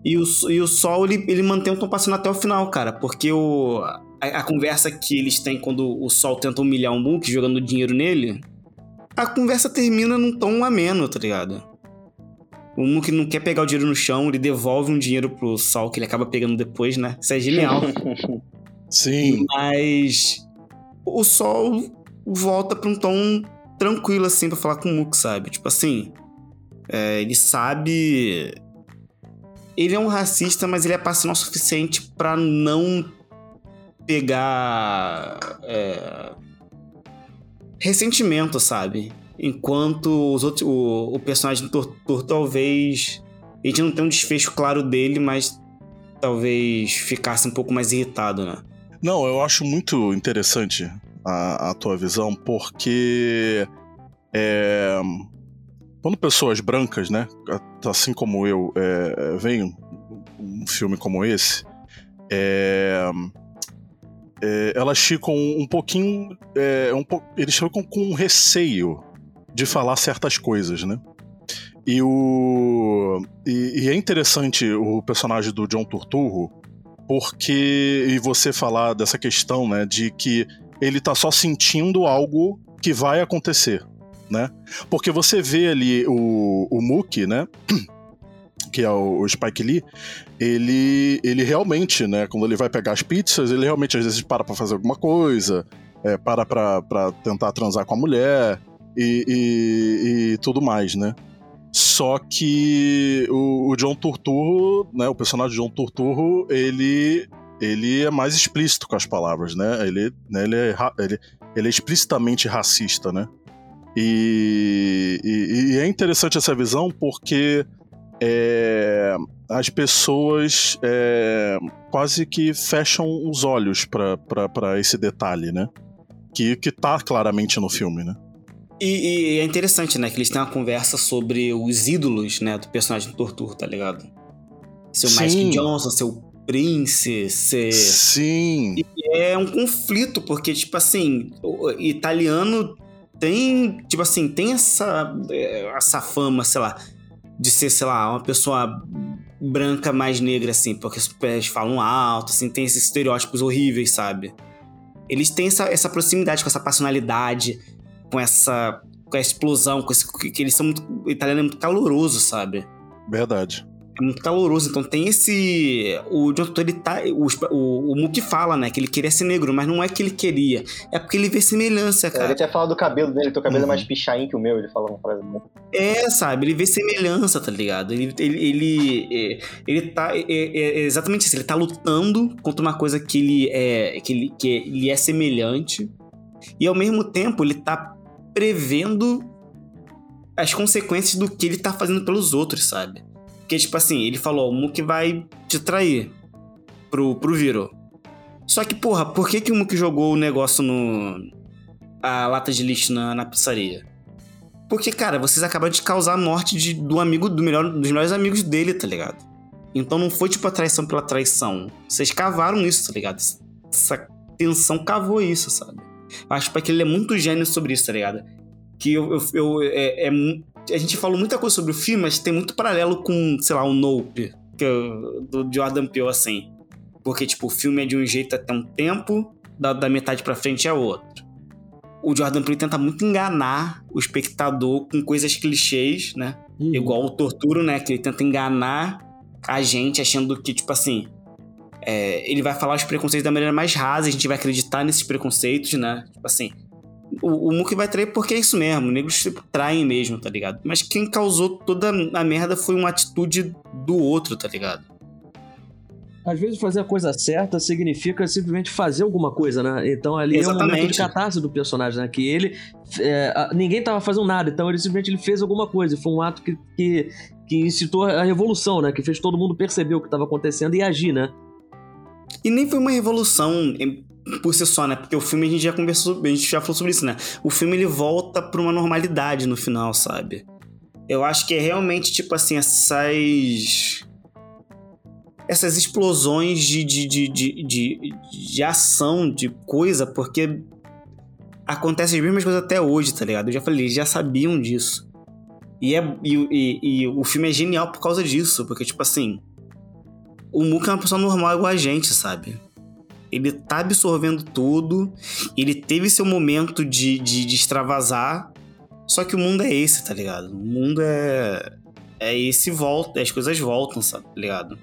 E o, e o Sol, ele, ele mantém o tom passando até o final, cara, porque o, a, a conversa que eles têm quando o Sol tenta humilhar o Mook jogando dinheiro nele, a conversa termina num tom ameno, tá ligado? O Mook não quer pegar o dinheiro no chão, ele devolve um dinheiro pro Sol que ele acaba pegando depois, né? Isso é genial. Sim. Mas o Sol volta pra um tom tranquilo, assim, pra falar com o Mook, sabe? Tipo assim, é, ele sabe. Ele é um racista, mas ele é passional o suficiente pra não pegar. é, ressentimento, sabe? Enquanto os outros, o, o personagem do Tortur talvez. A gente não tem um desfecho claro dele, mas talvez ficasse um pouco mais irritado, né? Não, eu acho muito interessante a, a tua visão, porque é, quando pessoas brancas, né, assim como eu, é, veem um filme como esse, é, é, elas ficam um pouquinho, é, um po- eles ficam com receio de falar certas coisas, né? E o e, e é interessante o personagem do John Turturro, porque e você falar dessa questão, né, de que ele tá só sentindo algo que vai acontecer, né? Porque você vê ali o, o Mookie, né, que é o, Spike Lee, ele, ele realmente, né, quando ele vai pegar as pizzas, ele realmente às vezes para pra fazer alguma coisa, é, para pra, tentar transar com a mulher e, e, e tudo mais, né? Só que o, o John Turturro, né, o personagem John Turturro, ele ele é mais explícito com as palavras, né? Ele, né, ele, é, ele, ele é explicitamente racista, né? E, e- e é interessante essa visão porque é, as pessoas é, quase que fecham os olhos para esse detalhe, né? Que, que tá claramente no filme, né? E, e é interessante, né? Que eles têm uma conversa sobre os ídolos, né? Do personagem do Tortur, tá ligado? Seu Sim. Magic Johnson, seu Prince, ser... Sim. É um conflito, porque, tipo assim, o italiano tem, tipo assim, tem essa, é, essa fama, sei lá, de ser, sei lá, uma pessoa branca mais negra, assim, porque os pés falam alto, assim, tem esses estereótipos horríveis, sabe? Eles têm essa, essa proximidade com essa personalidade, com essa, com a explosão, com esse, que eles são muito, o italiano é muito caloroso, sabe? Verdade. É muito caloroso. Então tem esse. O John Turturro, ele tá. O, o, o Mookie fala, né? Que ele queria ser negro, mas não é que ele queria. É porque ele vê semelhança, É, cara. Ele até fala do cabelo dele, teu cabelo Uhum. é mais pichain que o meu, ele fala uma frase muito. É, sabe? Ele vê semelhança, tá ligado? Ele, ele, ele, é, ele tá. É, é- é exatamente isso. Ele tá lutando contra uma coisa que ele é. Que ele, que ele é semelhante. E ao mesmo tempo, ele tá prevendo as consequências do que ele tá fazendo pelos outros, sabe? Porque, tipo assim, ele falou: o Mookie vai te trair pro, pro Viro. Só que, porra, por que, que o Mookie jogou o negócio no. a lata de lixo na, na pizzaria? Porque, cara, vocês acabaram de causar a morte de, do amigo, do melhor, dos melhores amigos dele, tá ligado? Então não foi tipo a traição pela traição. Vocês cavaram isso, tá ligado? Essa tensão cavou isso, sabe? Acho que ele é muito gênio sobre isso, tá ligado? Que eu. eu, eu- é, é a gente falou muita coisa sobre o filme, mas tem muito paralelo com, sei lá, o Nope, que do Jordan Peele, assim. Porque, tipo, o filme é de um jeito até um tempo, da, da metade pra frente é outro o Jordan Peele tenta muito enganar o espectador com coisas clichês, né? Uhum. Igual o Torturo, né? Que ele tenta enganar a gente achando que, tipo assim, é, ele vai falar os preconceitos da maneira mais rasa, a gente vai acreditar nesses preconceitos, né? Tipo assim, o, o Mookie vai trair porque é isso mesmo, negros tipo, traem mesmo, tá ligado? Mas quem causou toda a merda foi uma atitude do outro, tá ligado? Às vezes fazer a coisa certa significa simplesmente fazer alguma coisa, né? Então ali é um momento Exatamente. de catarse do personagem, né? Que ele. é, ninguém tava fazendo nada, então ele simplesmente ele fez alguma coisa. Foi um ato que, que, que incitou a revolução, né? Que fez todo mundo perceber o que estava acontecendo e agir, né? E nem foi uma revolução por si só, né? Porque o filme a gente já conversou, a gente já falou sobre isso, né? O filme ele volta pra uma normalidade no final, sabe? Eu acho que é realmente tipo assim, essas. Essas explosões de, de, de, de, de, de ação, de coisa, porque acontecem as mesmas coisas até hoje, tá ligado? Eu já falei, eles já sabiam disso. E, é, e, e, e o filme é genial por causa disso, porque, tipo assim, o Muka é uma pessoa normal igual a gente, sabe? Ele tá absorvendo tudo, ele teve seu momento de, de, de extravasar, só que o mundo é esse, tá ligado? O mundo é. É esse volta, as coisas voltam, sabe? Tá ligado?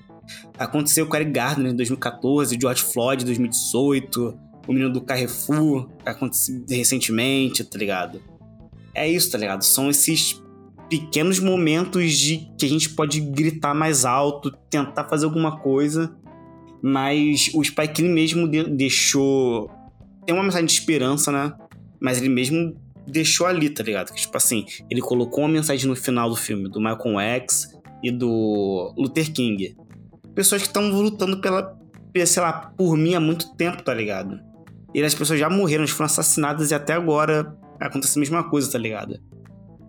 Aconteceu com Eric Gardner em 2014, George Floyd em 2018, o menino do Carrefour, aconteceu recentemente, tá ligado? É isso, tá ligado? São esses pequenos momentos de que a gente pode gritar mais alto, tentar fazer alguma coisa, mas o Spike Lee mesmo de- deixou tem uma mensagem de esperança, né? Mas ele mesmo deixou ali, tá ligado? Tipo assim, ele colocou uma mensagem no final do filme do Malcolm X e do Luther King. Pessoas que estão lutando pela, sei lá, por mim há muito tempo, tá ligado? E as pessoas já morreram, foram assassinadas e até agora acontece a mesma coisa, tá ligado?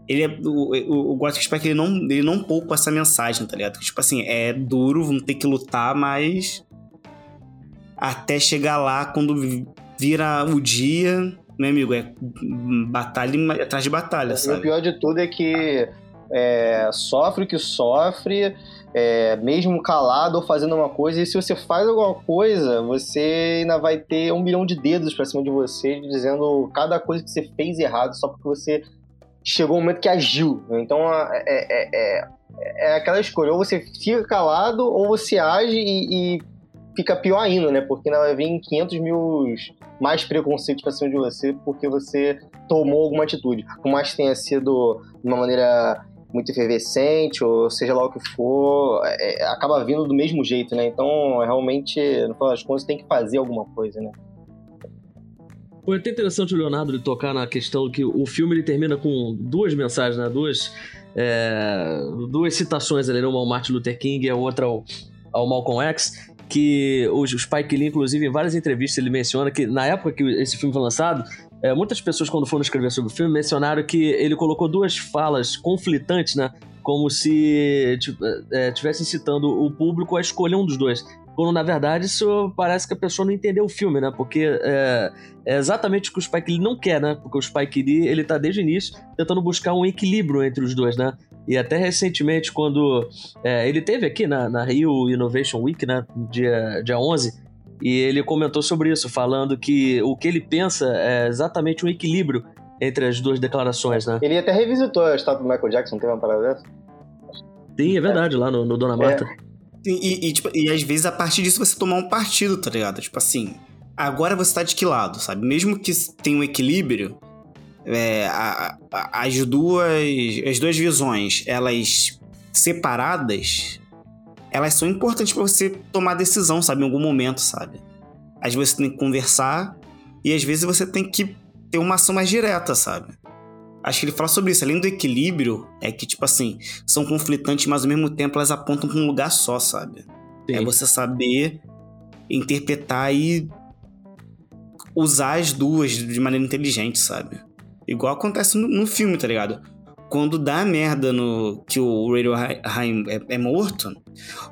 Ele é, o, o, o Gothic Spike ele não, ele não poupa essa mensagem, tá ligado? Tipo assim, é duro, vamos ter que lutar, mas até chegar lá quando vira o dia, meu amigo, é batalha atrás de batalha, E o sabe? pior de tudo é que é, sofre o que sofre, é, mesmo calado ou fazendo uma coisa, e se você faz alguma coisa, você ainda vai ter um bilhão de dedos pra cima de você, dizendo cada coisa que você fez errado só porque você chegou o momento que agiu. Então é, é, é, é aquela escolha, ou você fica calado ou você age e, e fica pior ainda, né? Porque ainda vai vir 500 mil mais preconceitos pra cima de você porque você tomou alguma atitude. Por mais que tenha sido de uma maneira muito efervescente, ou seja lá o que for, é, acaba vindo do mesmo jeito, né? Então, realmente, no final das contas, tem que fazer alguma coisa, né? Foi até interessante o Leonardo tocar na questão que o filme ele termina com duas mensagens, né? Duas, é, duas citações ali, né? uma ao Martin Luther King e a outra ao, ao Malcolm X, que o Spike Lee, inclusive, em várias entrevistas ele menciona que na época que esse filme foi lançado, é, muitas pessoas quando foram escrever sobre o filme mencionaram que ele colocou duas falas conflitantes, né? Como se tipo, é, tivessem citando o público a escolher um dos dois. Quando na verdade isso parece que a pessoa não entendeu o filme, né? Porque é, é exatamente o que o Spike Lee não quer, né? Porque o Spike Lee, ele tá desde o início tentando buscar um equilíbrio entre os dois, né? E até recentemente, quando é, ele teve aqui na, na Rio Innovation Week, né? Dia, dia 11, e ele comentou sobre isso, falando que o que ele pensa é exatamente um equilíbrio entre as duas declarações, né? Ele até revisitou a estátua do Michael Jackson, teve uma parada dessa? Sim, é verdade, lá no, no Dona Marta. E, e- e, tipo, e às vezes a partir disso você tomar um partido, tá ligado? Tipo assim, agora você tá de que lado, sabe? Mesmo que tenha um equilíbrio, é, a- a- as duas as duas visões, elas separadas, elas são importantes pra você tomar decisão, sabe? Em algum momento, sabe? Às vezes você tem que conversar e às vezes você tem que ter uma ação mais direta, sabe? Acho que ele fala sobre isso. Além do equilíbrio, é que, tipo assim, são conflitantes, mas ao mesmo tempo elas apontam pra um lugar só, sabe? Sim. É você saber interpretar e usar as duas de maneira inteligente, sabe? Igual acontece no, no filme, tá ligado? Quando dá merda no que o Radioheim é, é morto,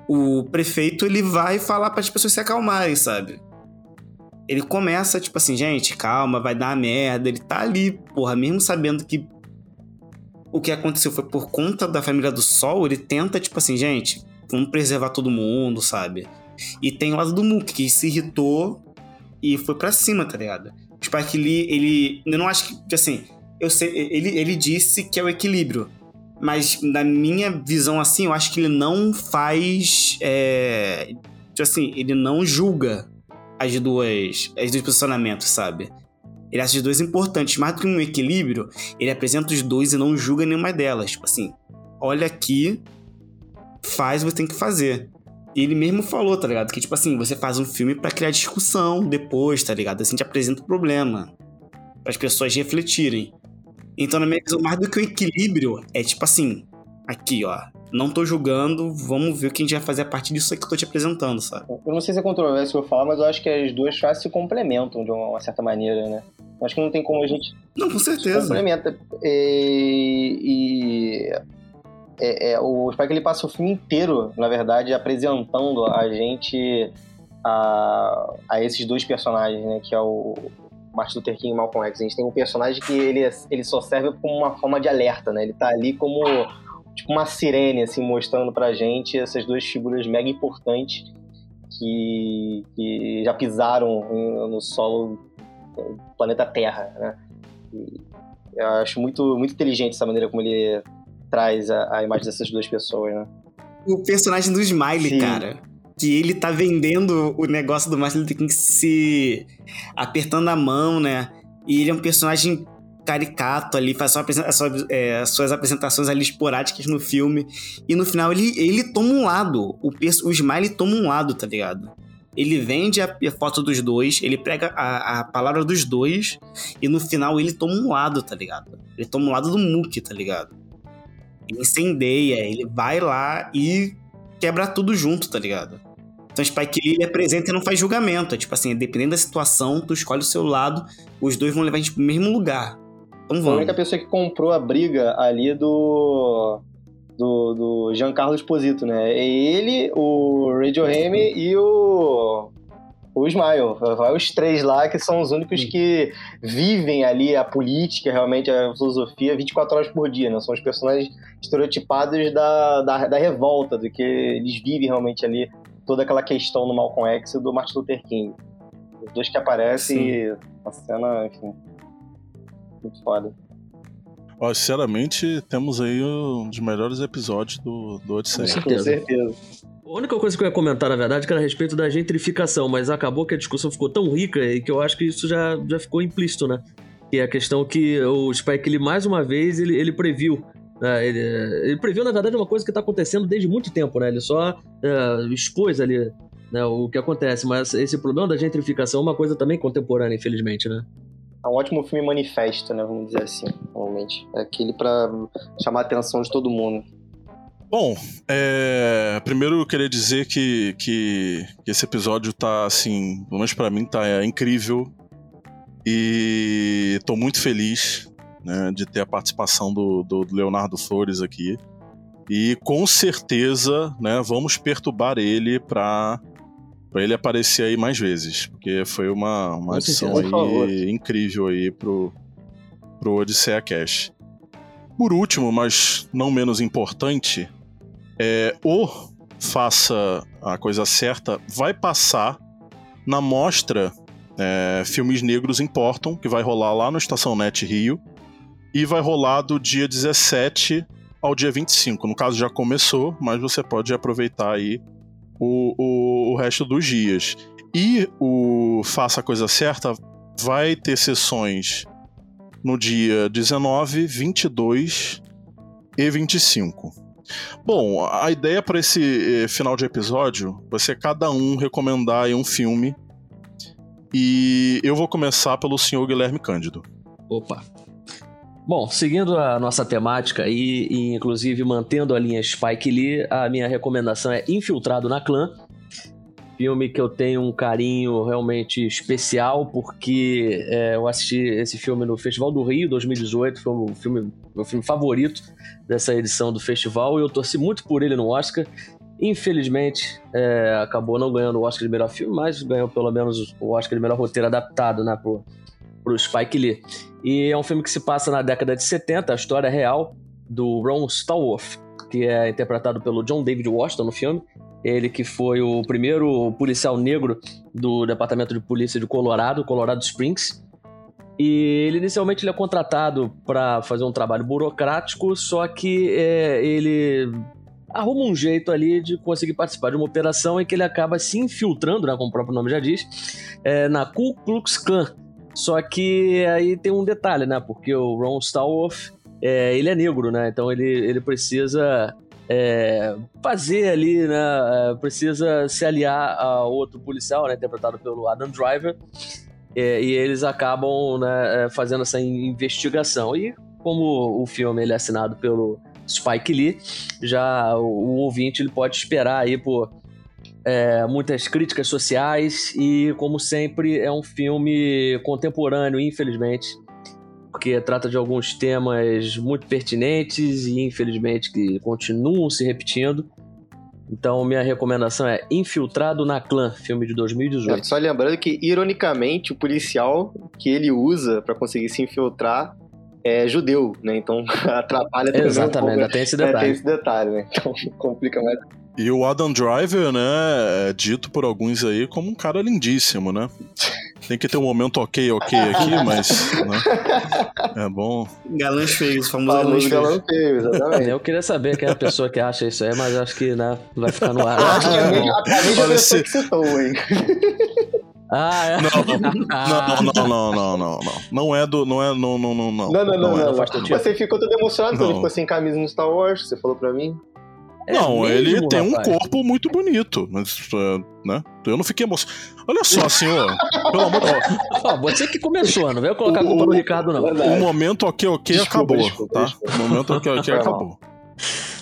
o prefeito ele vai falar para as pessoas se acalmarem, sabe? Ele começa tipo assim, gente, calma, vai dar merda. Ele tá ali, porra, mesmo sabendo que o que aconteceu foi por conta da família do Sol, ele tenta tipo assim, gente, vamos preservar todo mundo, sabe? E tem o lado do Mook, que se irritou e foi pra cima, tá ligado? Spike Lee, ele. Eu não acho que. Assim, eu sei. Ele, ele disse que é o equilíbrio. Mas na minha visão, assim, eu acho que ele não faz. É, tipo assim, ele não julga as duas. As dois posicionamentos, sabe? Ele acha as duas importantes. Mais do que um equilíbrio, ele apresenta os dois e não julga nenhuma delas. Tipo assim, olha aqui, faz o que tem que fazer. E ele mesmo falou, tá ligado? Que, tipo assim, você faz um filme pra criar discussão depois, tá ligado? Assim, te apresenta o problema. Para as pessoas refletirem. Então, na minha visão, mais do que o equilíbrio, é tipo assim, aqui, ó. Não tô julgando, vamos ver o que a gente vai fazer a partir disso que eu tô te apresentando, sabe? Eu não sei se é controverso eu falar, mas eu acho que as duas frases se complementam de uma, certa maneira, né? Eu acho que não tem como a gente Não, com se certeza. complementa. E, e- é- é, o Spike ele passa o filme inteiro, na verdade, apresentando a gente a, a esses dois personagens, né? Que é o Martin Luther King e Malcolm X. A gente tem um personagem que ele, ele só serve como uma forma de alerta, né? Ele tá ali como tipo uma sirene, assim, mostrando pra gente essas duas figuras mega importantes que, que já pisaram no solo do planeta Terra, né? E eu acho muito, muito inteligente essa maneira como ele traz a, a imagem dessas duas pessoas, né? O personagem do Smiley, Sim. cara. Que ele tá vendendo o negócio do Martin Luther King se apertando a mão, né? E ele é um personagem caricato ali, faz é, as suas apresentações ali esporádicas no filme. E no final ele, ele toma um lado. O, o Smiley toma um lado, tá ligado? Ele vende a, a foto dos dois, ele prega a, a palavra dos dois, e no final ele toma um lado, tá ligado? Ele toma um lado do Mook, tá ligado? Ele incendeia, ele vai lá e quebra tudo junto, tá ligado? Então Spike Lee ele apresenta e não faz julgamento. É tipo assim, dependendo da situação, tu escolhe o seu lado, os dois vão levar a gente pro mesmo lugar. Então a vamos. única pessoa que comprou a briga ali do. do, do Giancarlo Esposito, né? É ele, o Radioheim e o. O Smile. Vai os três lá que são os únicos que vivem ali a política, realmente a filosofia 24 horas por dia, né? São os personagens estereotipados da, da, da revolta, do que eles vivem realmente ali toda aquela questão do Malcolm X e do Martin Luther King. Os dois que aparecem Sim. e a cena, enfim. Muito foda. Ó, sinceramente, temos aí um dos melhores episódios do, do Odisseia. Com Com certeza. certeza. A única coisa que eu ia comentar, na verdade, que era a respeito da gentrificação, mas acabou que a discussão ficou tão rica e que eu acho que isso já, já ficou implícito, né? Que é a questão que o Spike, ele, mais uma vez, ele, ele previu. né? Ele, ele previu, na verdade, uma coisa que está acontecendo desde muito tempo, né? Ele só é, expôs ali né, o que acontece, mas esse problema da gentrificação é uma coisa também contemporânea, infelizmente, né? É um ótimo filme manifesto, né? Vamos dizer assim, normalmente. É aquele pra chamar a atenção de todo mundo. Bom, é, primeiro eu queria dizer que, que, que esse episódio tá, assim, pelo menos pra mim, tá é, incrível. E tô muito feliz né, de ter a participação do, do Leonardo Flores aqui. E com certeza, né, vamos perturbar ele pra, pra ele aparecer aí mais vezes. Porque foi uma, uma adição favor. aí incrível aí pro, pro Odisseia Cash. Por último, mas não menos importante, é, o Faça a Coisa Certa vai passar na mostra é, Filmes Negros Importam, que vai rolar lá no Estação Net Rio, e vai rolar do dia 17 ao dia 25. No caso, já começou, mas você pode aproveitar aí o, o, o resto dos dias. E o Faça a Coisa Certa vai ter sessões no dia 19, 22 e 25. Bom, a ideia para esse eh, final de episódio vai ser cada um recomendar um filme. E eu vou começar pelo senhor Guilherme Cândido. Opa. Bom, seguindo a nossa temática e, e inclusive mantendo a linha Spike Lee, a minha recomendação é Infiltrado na Clã. Filme que eu tenho um carinho realmente especial, porque é, eu assisti esse filme no Festival do Rio 2018, foi o filme, meu filme favorito dessa edição do festival, e eu torci muito por ele no Oscar. Infelizmente, é, acabou não ganhando o Oscar de melhor filme, mas ganhou pelo menos o Oscar de melhor roteiro adaptado, né, pro, pro Spike Lee. E é um filme que se passa na década de 70, a história real do Ron Stallworth, que é interpretado pelo John David Washington no filme. Ele que foi o primeiro policial negro do Departamento de Polícia de Colorado, Colorado Springs. E ele inicialmente ele é contratado para fazer um trabalho burocrático, só que é, ele arruma um jeito ali de conseguir participar de uma operação em que ele acaba se infiltrando, né, como o próprio nome já diz, é, na Ku Klux Klan. Só que aí tem um detalhe, né? Porque o Ron Stallworth, é, ele é negro, né? Então ele, ele precisa é, fazer ali, né? é, precisa se aliar a outro policial, né? Interpretado pelo Adam Driver. É, e eles acabam né, é, fazendo essa investigação. E como o filme ele é assinado pelo Spike Lee, já o, o ouvinte ele pode esperar aí por é, muitas críticas sociais e, como sempre, é um filme contemporâneo, infelizmente, porque trata de alguns temas muito pertinentes e, infelizmente, que continuam se repetindo. Então, minha recomendação é Infiltrado na Clã, filme de 2018. Só lembrando que, ironicamente, o policial que ele usa para conseguir se infiltrar é judeu, né? Então atrapalha também Exatamente, um pouco, tem esse né? detalhe. Tem esse detalhe, né? Então complica mais. E o Adam Driver, né, é dito por alguns aí como um cara lindíssimo, né? Tem que ter um momento ok, ok aqui, mas. Né, é bom. Galãs feios, famoso galãs galão feios. feio, exatamente. Eu queria saber quem é a pessoa que acha isso aí, mas acho que né, vai ficar no ar. Acho que é a Ah, mesma, a mesma Olha, se- que citou, hein? Ah, é? Não, não, não, não, não, não. Não é do. Não é. Não, não, não, não. Não, não, não, é. não. faz sentido. Você ficou todo emocionado quando Não. ele ficou sem camisa no Star Wars, você falou pra mim. É Não, ele mesmo, tem um corpo muito bonito, mas, é, né? Eu não fiquei emocionado. Olha só, senhor. Pelo amor de Deus. Ó, você que começou, não veio colocar a culpa no Ricardo, não. O momento ok, ok Desculpa, acabou, desculpa, tá? desculpa. O momento ok, ok acabou.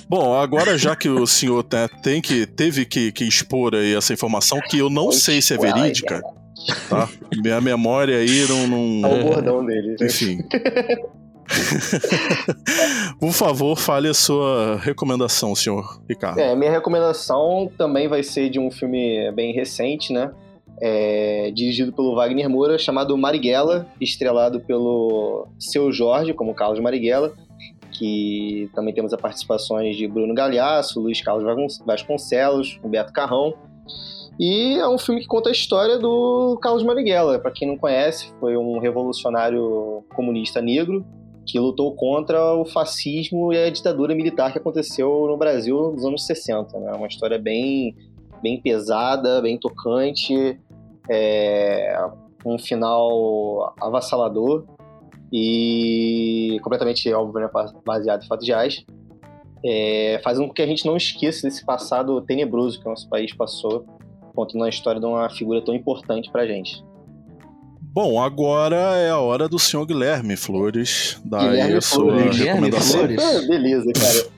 Bom, agora já que o senhor né, tem que, teve que, que expor aí essa informação, que eu não sei se é verídica, tá? Minha memória aí não. não- É o bordão dele. Enfim. Por favor, fale a sua recomendação, senhor Ricardo. É, minha recomendação também vai ser de um filme bem recente, né? É, dirigido pelo Wagner Moura, chamado Marighella, estrelado pelo Seu Jorge, como Carlos Marighella, que também temos as participações de Bruno Galhaço, Luiz Carlos Vascon- Vasconcelos, Humberto Carrão. E é um filme que conta a história do Carlos Marighella. Para quem não conhece, foi um revolucionário comunista negro que lutou contra o fascismo e a ditadura militar que aconteceu no Brasil nos anos 60. Né? Uma história bem, bem pesada, bem tocante, é, um final avassalador e completamente, óbvio, né, baseado em fatos reais, é, fazendo com que a gente não esqueça desse passado tenebroso que o nosso país passou, contando a história de uma figura tão importante pra gente. Bom, agora é a hora do senhor Guilherme Flores dar aí Guilherme a sua Flores. Guilherme recomendação. Flores? Ah, beleza,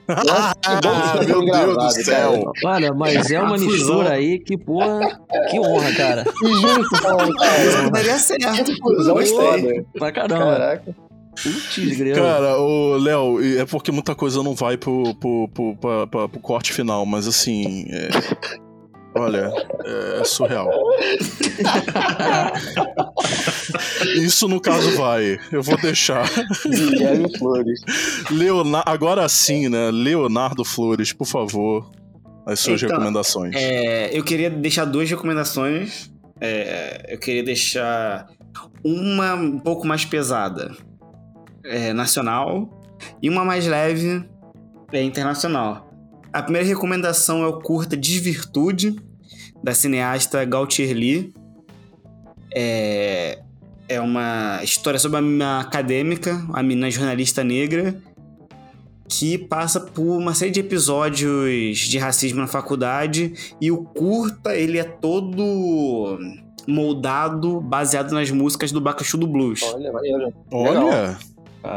cara. Nossa, que bom que Ah, meu Deus do céu. cara. Olha, mas é uma mistura aí que, porra, que honra, cara. E junto, falando, Isso cara. daria certo. Que Gostei. foda. Pra caramba. Caraca. Putz, grilo. Cara, o Léo, é porque muita coisa não vai pro, pro, pro, pra- pra- pro corte final, mas assim. é- Olha, é surreal. Isso no caso vai. Eu vou deixar. Guilherme Flores. Leonardo, agora sim, né? Leonardo Flores, por favor, as suas Então, recomendações. É, eu queria deixar duas recomendações. É, eu queria deixar uma um pouco mais pesada, é, nacional, e uma mais leve, É internacional. A primeira recomendação é o curta Desvirtude, da cineasta Gautier Lee. É, é uma história sobre uma acadêmica, uma menina jornalista negra, que passa por uma série de episódios de racismo na faculdade e o curta ele é todo moldado baseado nas músicas do Bacachu do Blues. Olha, maneiro. Olha,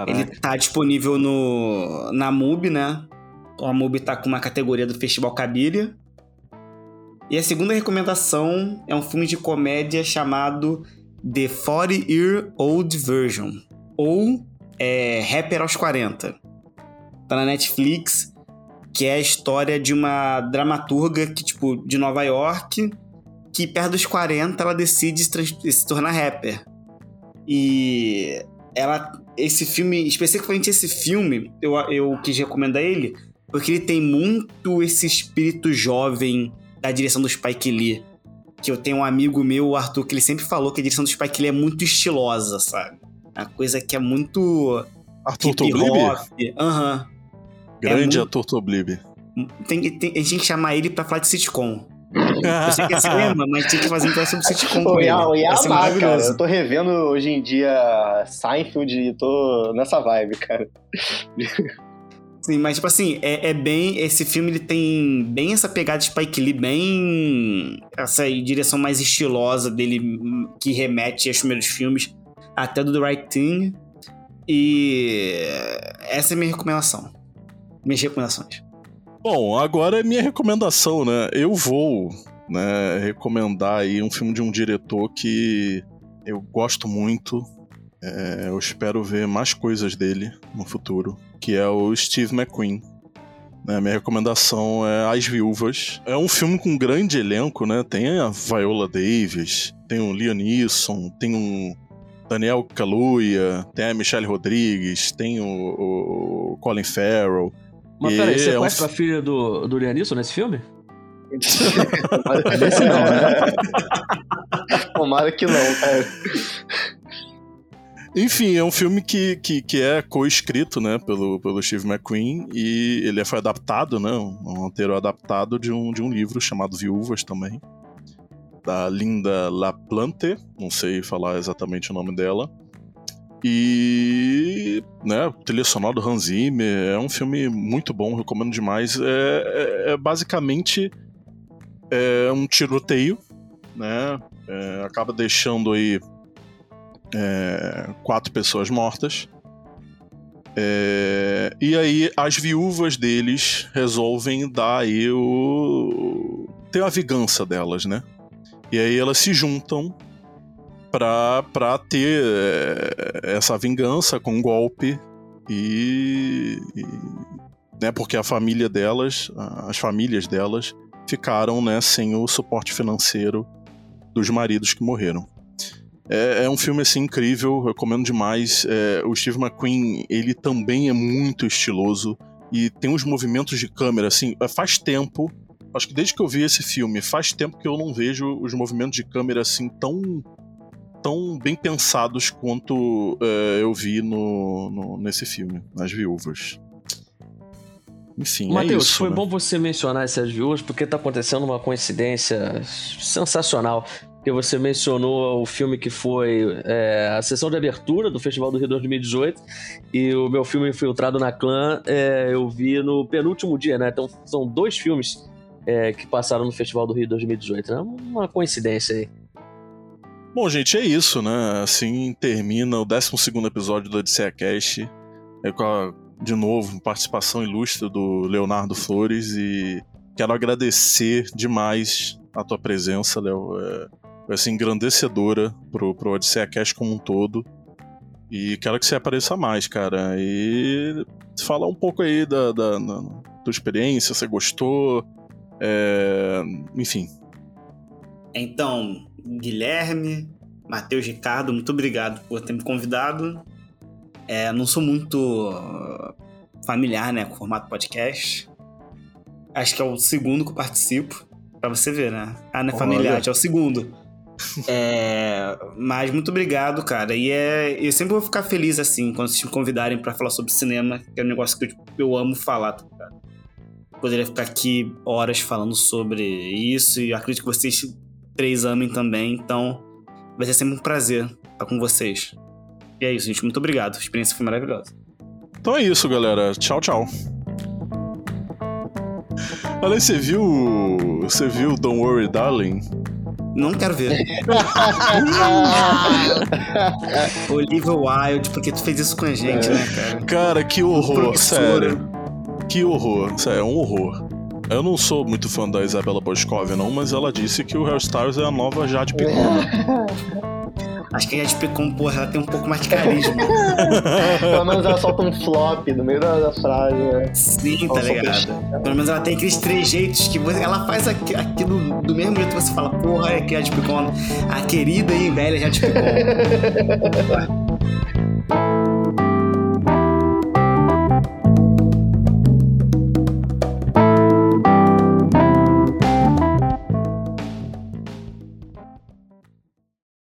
Ele tá disponível no na MUBI, né? A MUBI tá com uma categoria do Festival Cabiria. E a segunda recomendação é um filme de comédia chamado The 40 Year Old Version, ou é, Rapper aos 40. Tá na Netflix, que é a história de uma dramaturga que, tipo, de Nova York, que perto dos 40 ela decide se tornar rapper. E ela esse filme, especificamente esse filme, eu, eu quis recomendar ele porque ele tem muito esse espírito jovem da direção do Spike Lee. Que eu tenho um amigo meu, o Arthur, que ele sempre falou que a direção do Spike Lee é muito estilosa, sabe? Uma coisa que é muito. Arthur Toblib? Aham. Grande muito- Arthur Toblib. Tem, que- tem- a gente tem que chamar ele pra falar de sitcom. Eu sei que é cinema, mas tinha que fazer um sobre sitcom com ele. ia, eu ia amar, cara. maravilhoso. Eu tô revendo hoje em dia Seinfeld e tô nessa vibe, cara. Sim, mas tipo assim, é, é bem. Esse filme ele tem bem essa pegada de Spike Lee, bem. Essa direção mais estilosa dele, hum, que remete aos primeiros filmes, até do The Right Thing. E. Essa é a minha recomendação. Minhas recomendações. Bom, agora é minha recomendação, né? Eu vou né, recomendar aí um filme de um diretor que eu gosto muito. É, eu espero ver mais coisas dele no futuro, que é o Steve McQueen. Né, minha recomendação é As Viúvas. É um filme com grande elenco, né? Tem a Viola Davis, tem o Liam Neeson, tem o Daniel Kaluuya, tem a Michelle Rodrigues, tem o, o Colin Farrell. Mas E peraí, você é um conhece a filha do, do Lianisson nesse filme? Esse não, né? Tomara que não, cara. Enfim, é um filme que, que, que é co-escrito, né, pelo, pelo Steve McQueen, e ele foi adaptado, né, um roteiro adaptado de um, de um livro chamado Viúvas também, da Linda LaPlante, não sei falar exatamente o nome dela, e, né, trilha sonora do Hans Zimmer, é um filme muito bom, recomendo demais, é, é, é basicamente é um tiroteio, né, é, acaba deixando aí é, quatro pessoas mortas. É, e aí as viúvas deles resolvem dar aí o. ter a vingança delas, né? E aí elas se juntam pra, pra ter é, essa vingança com um golpe e, e. né, porque a família delas, as famílias delas, ficaram né, sem o suporte financeiro dos maridos que morreram. É, é um filme assim incrível, recomendo demais. É, o Steve McQueen ele também é muito estiloso e tem uns movimentos de câmera assim. é, Faz tempo, acho que desde que eu vi esse filme, faz tempo que eu não vejo os movimentos de câmera assim tão tão bem pensados quanto é, eu vi no, no- nesse filme, Nas Viúvas. Enfim, é Matheus, isso. foi né? bom você mencionar essas viúvas, porque tá acontecendo uma coincidência sensacional. Porque você mencionou o filme que foi é, a sessão de abertura do Festival do Rio 2018 e o meu filme Infiltrado na Clã é, eu vi no penúltimo dia, né? Então são dois filmes é, que passaram no Festival do Rio 2018. né? Uma coincidência aí. Bom, gente, é isso, né? Assim termina o 12 episódio do Odisseia Cast. É com a, de novo, participação ilustre do Leonardo Flores e quero agradecer demais a tua presença, Léo. Foi assim, engrandecedora pro, pro Odisseia Cast como um todo. E quero que você apareça mais, cara. E falar um pouco aí da, da, da tua experiência, você gostou. É, enfim, Então, Guilherme, Matheus Ricardo, muito obrigado por ter me convidado. É, não sou muito uh, familiar né, com o formato podcast. Acho que é o segundo que eu participo. Pra você ver, né? Ah, não é familiar, é o segundo. É, mas muito obrigado, cara. E é, eu sempre vou ficar feliz assim quando vocês me convidarem pra falar sobre cinema, que é um negócio que eu, eu amo falar, tá? Poderia ficar aqui horas falando sobre isso e acredito que vocês três amem também, então vai ser sempre um prazer estar com vocês. E é isso, gente. Muito obrigado. A experiência foi maravilhosa. Então é isso, galera. Tchau, tchau. Olha, você viu. Você viu Don't Worry Darling? Não quero ver. Olivia Wilde, porque tu fez isso com a gente, né, cara? Cara, que horror, sério. Que horror, sério, é um horror. Eu não sou muito fã da Isabela Boscov, não, mas ela disse que o Harry Styles é a nova Jade Picon. Acho que a Jade Picon, porra, ela tem um pouco mais de carisma. Pelo menos ela solta um flop no meio da, da frase. né? Sim, tá ligado? Pelo menos ela tem aqueles trejeitos que você, ela faz aqui- aquilo do mesmo jeito que você fala, porra, é que a Jade Picon, a querida e velha Jade Picon.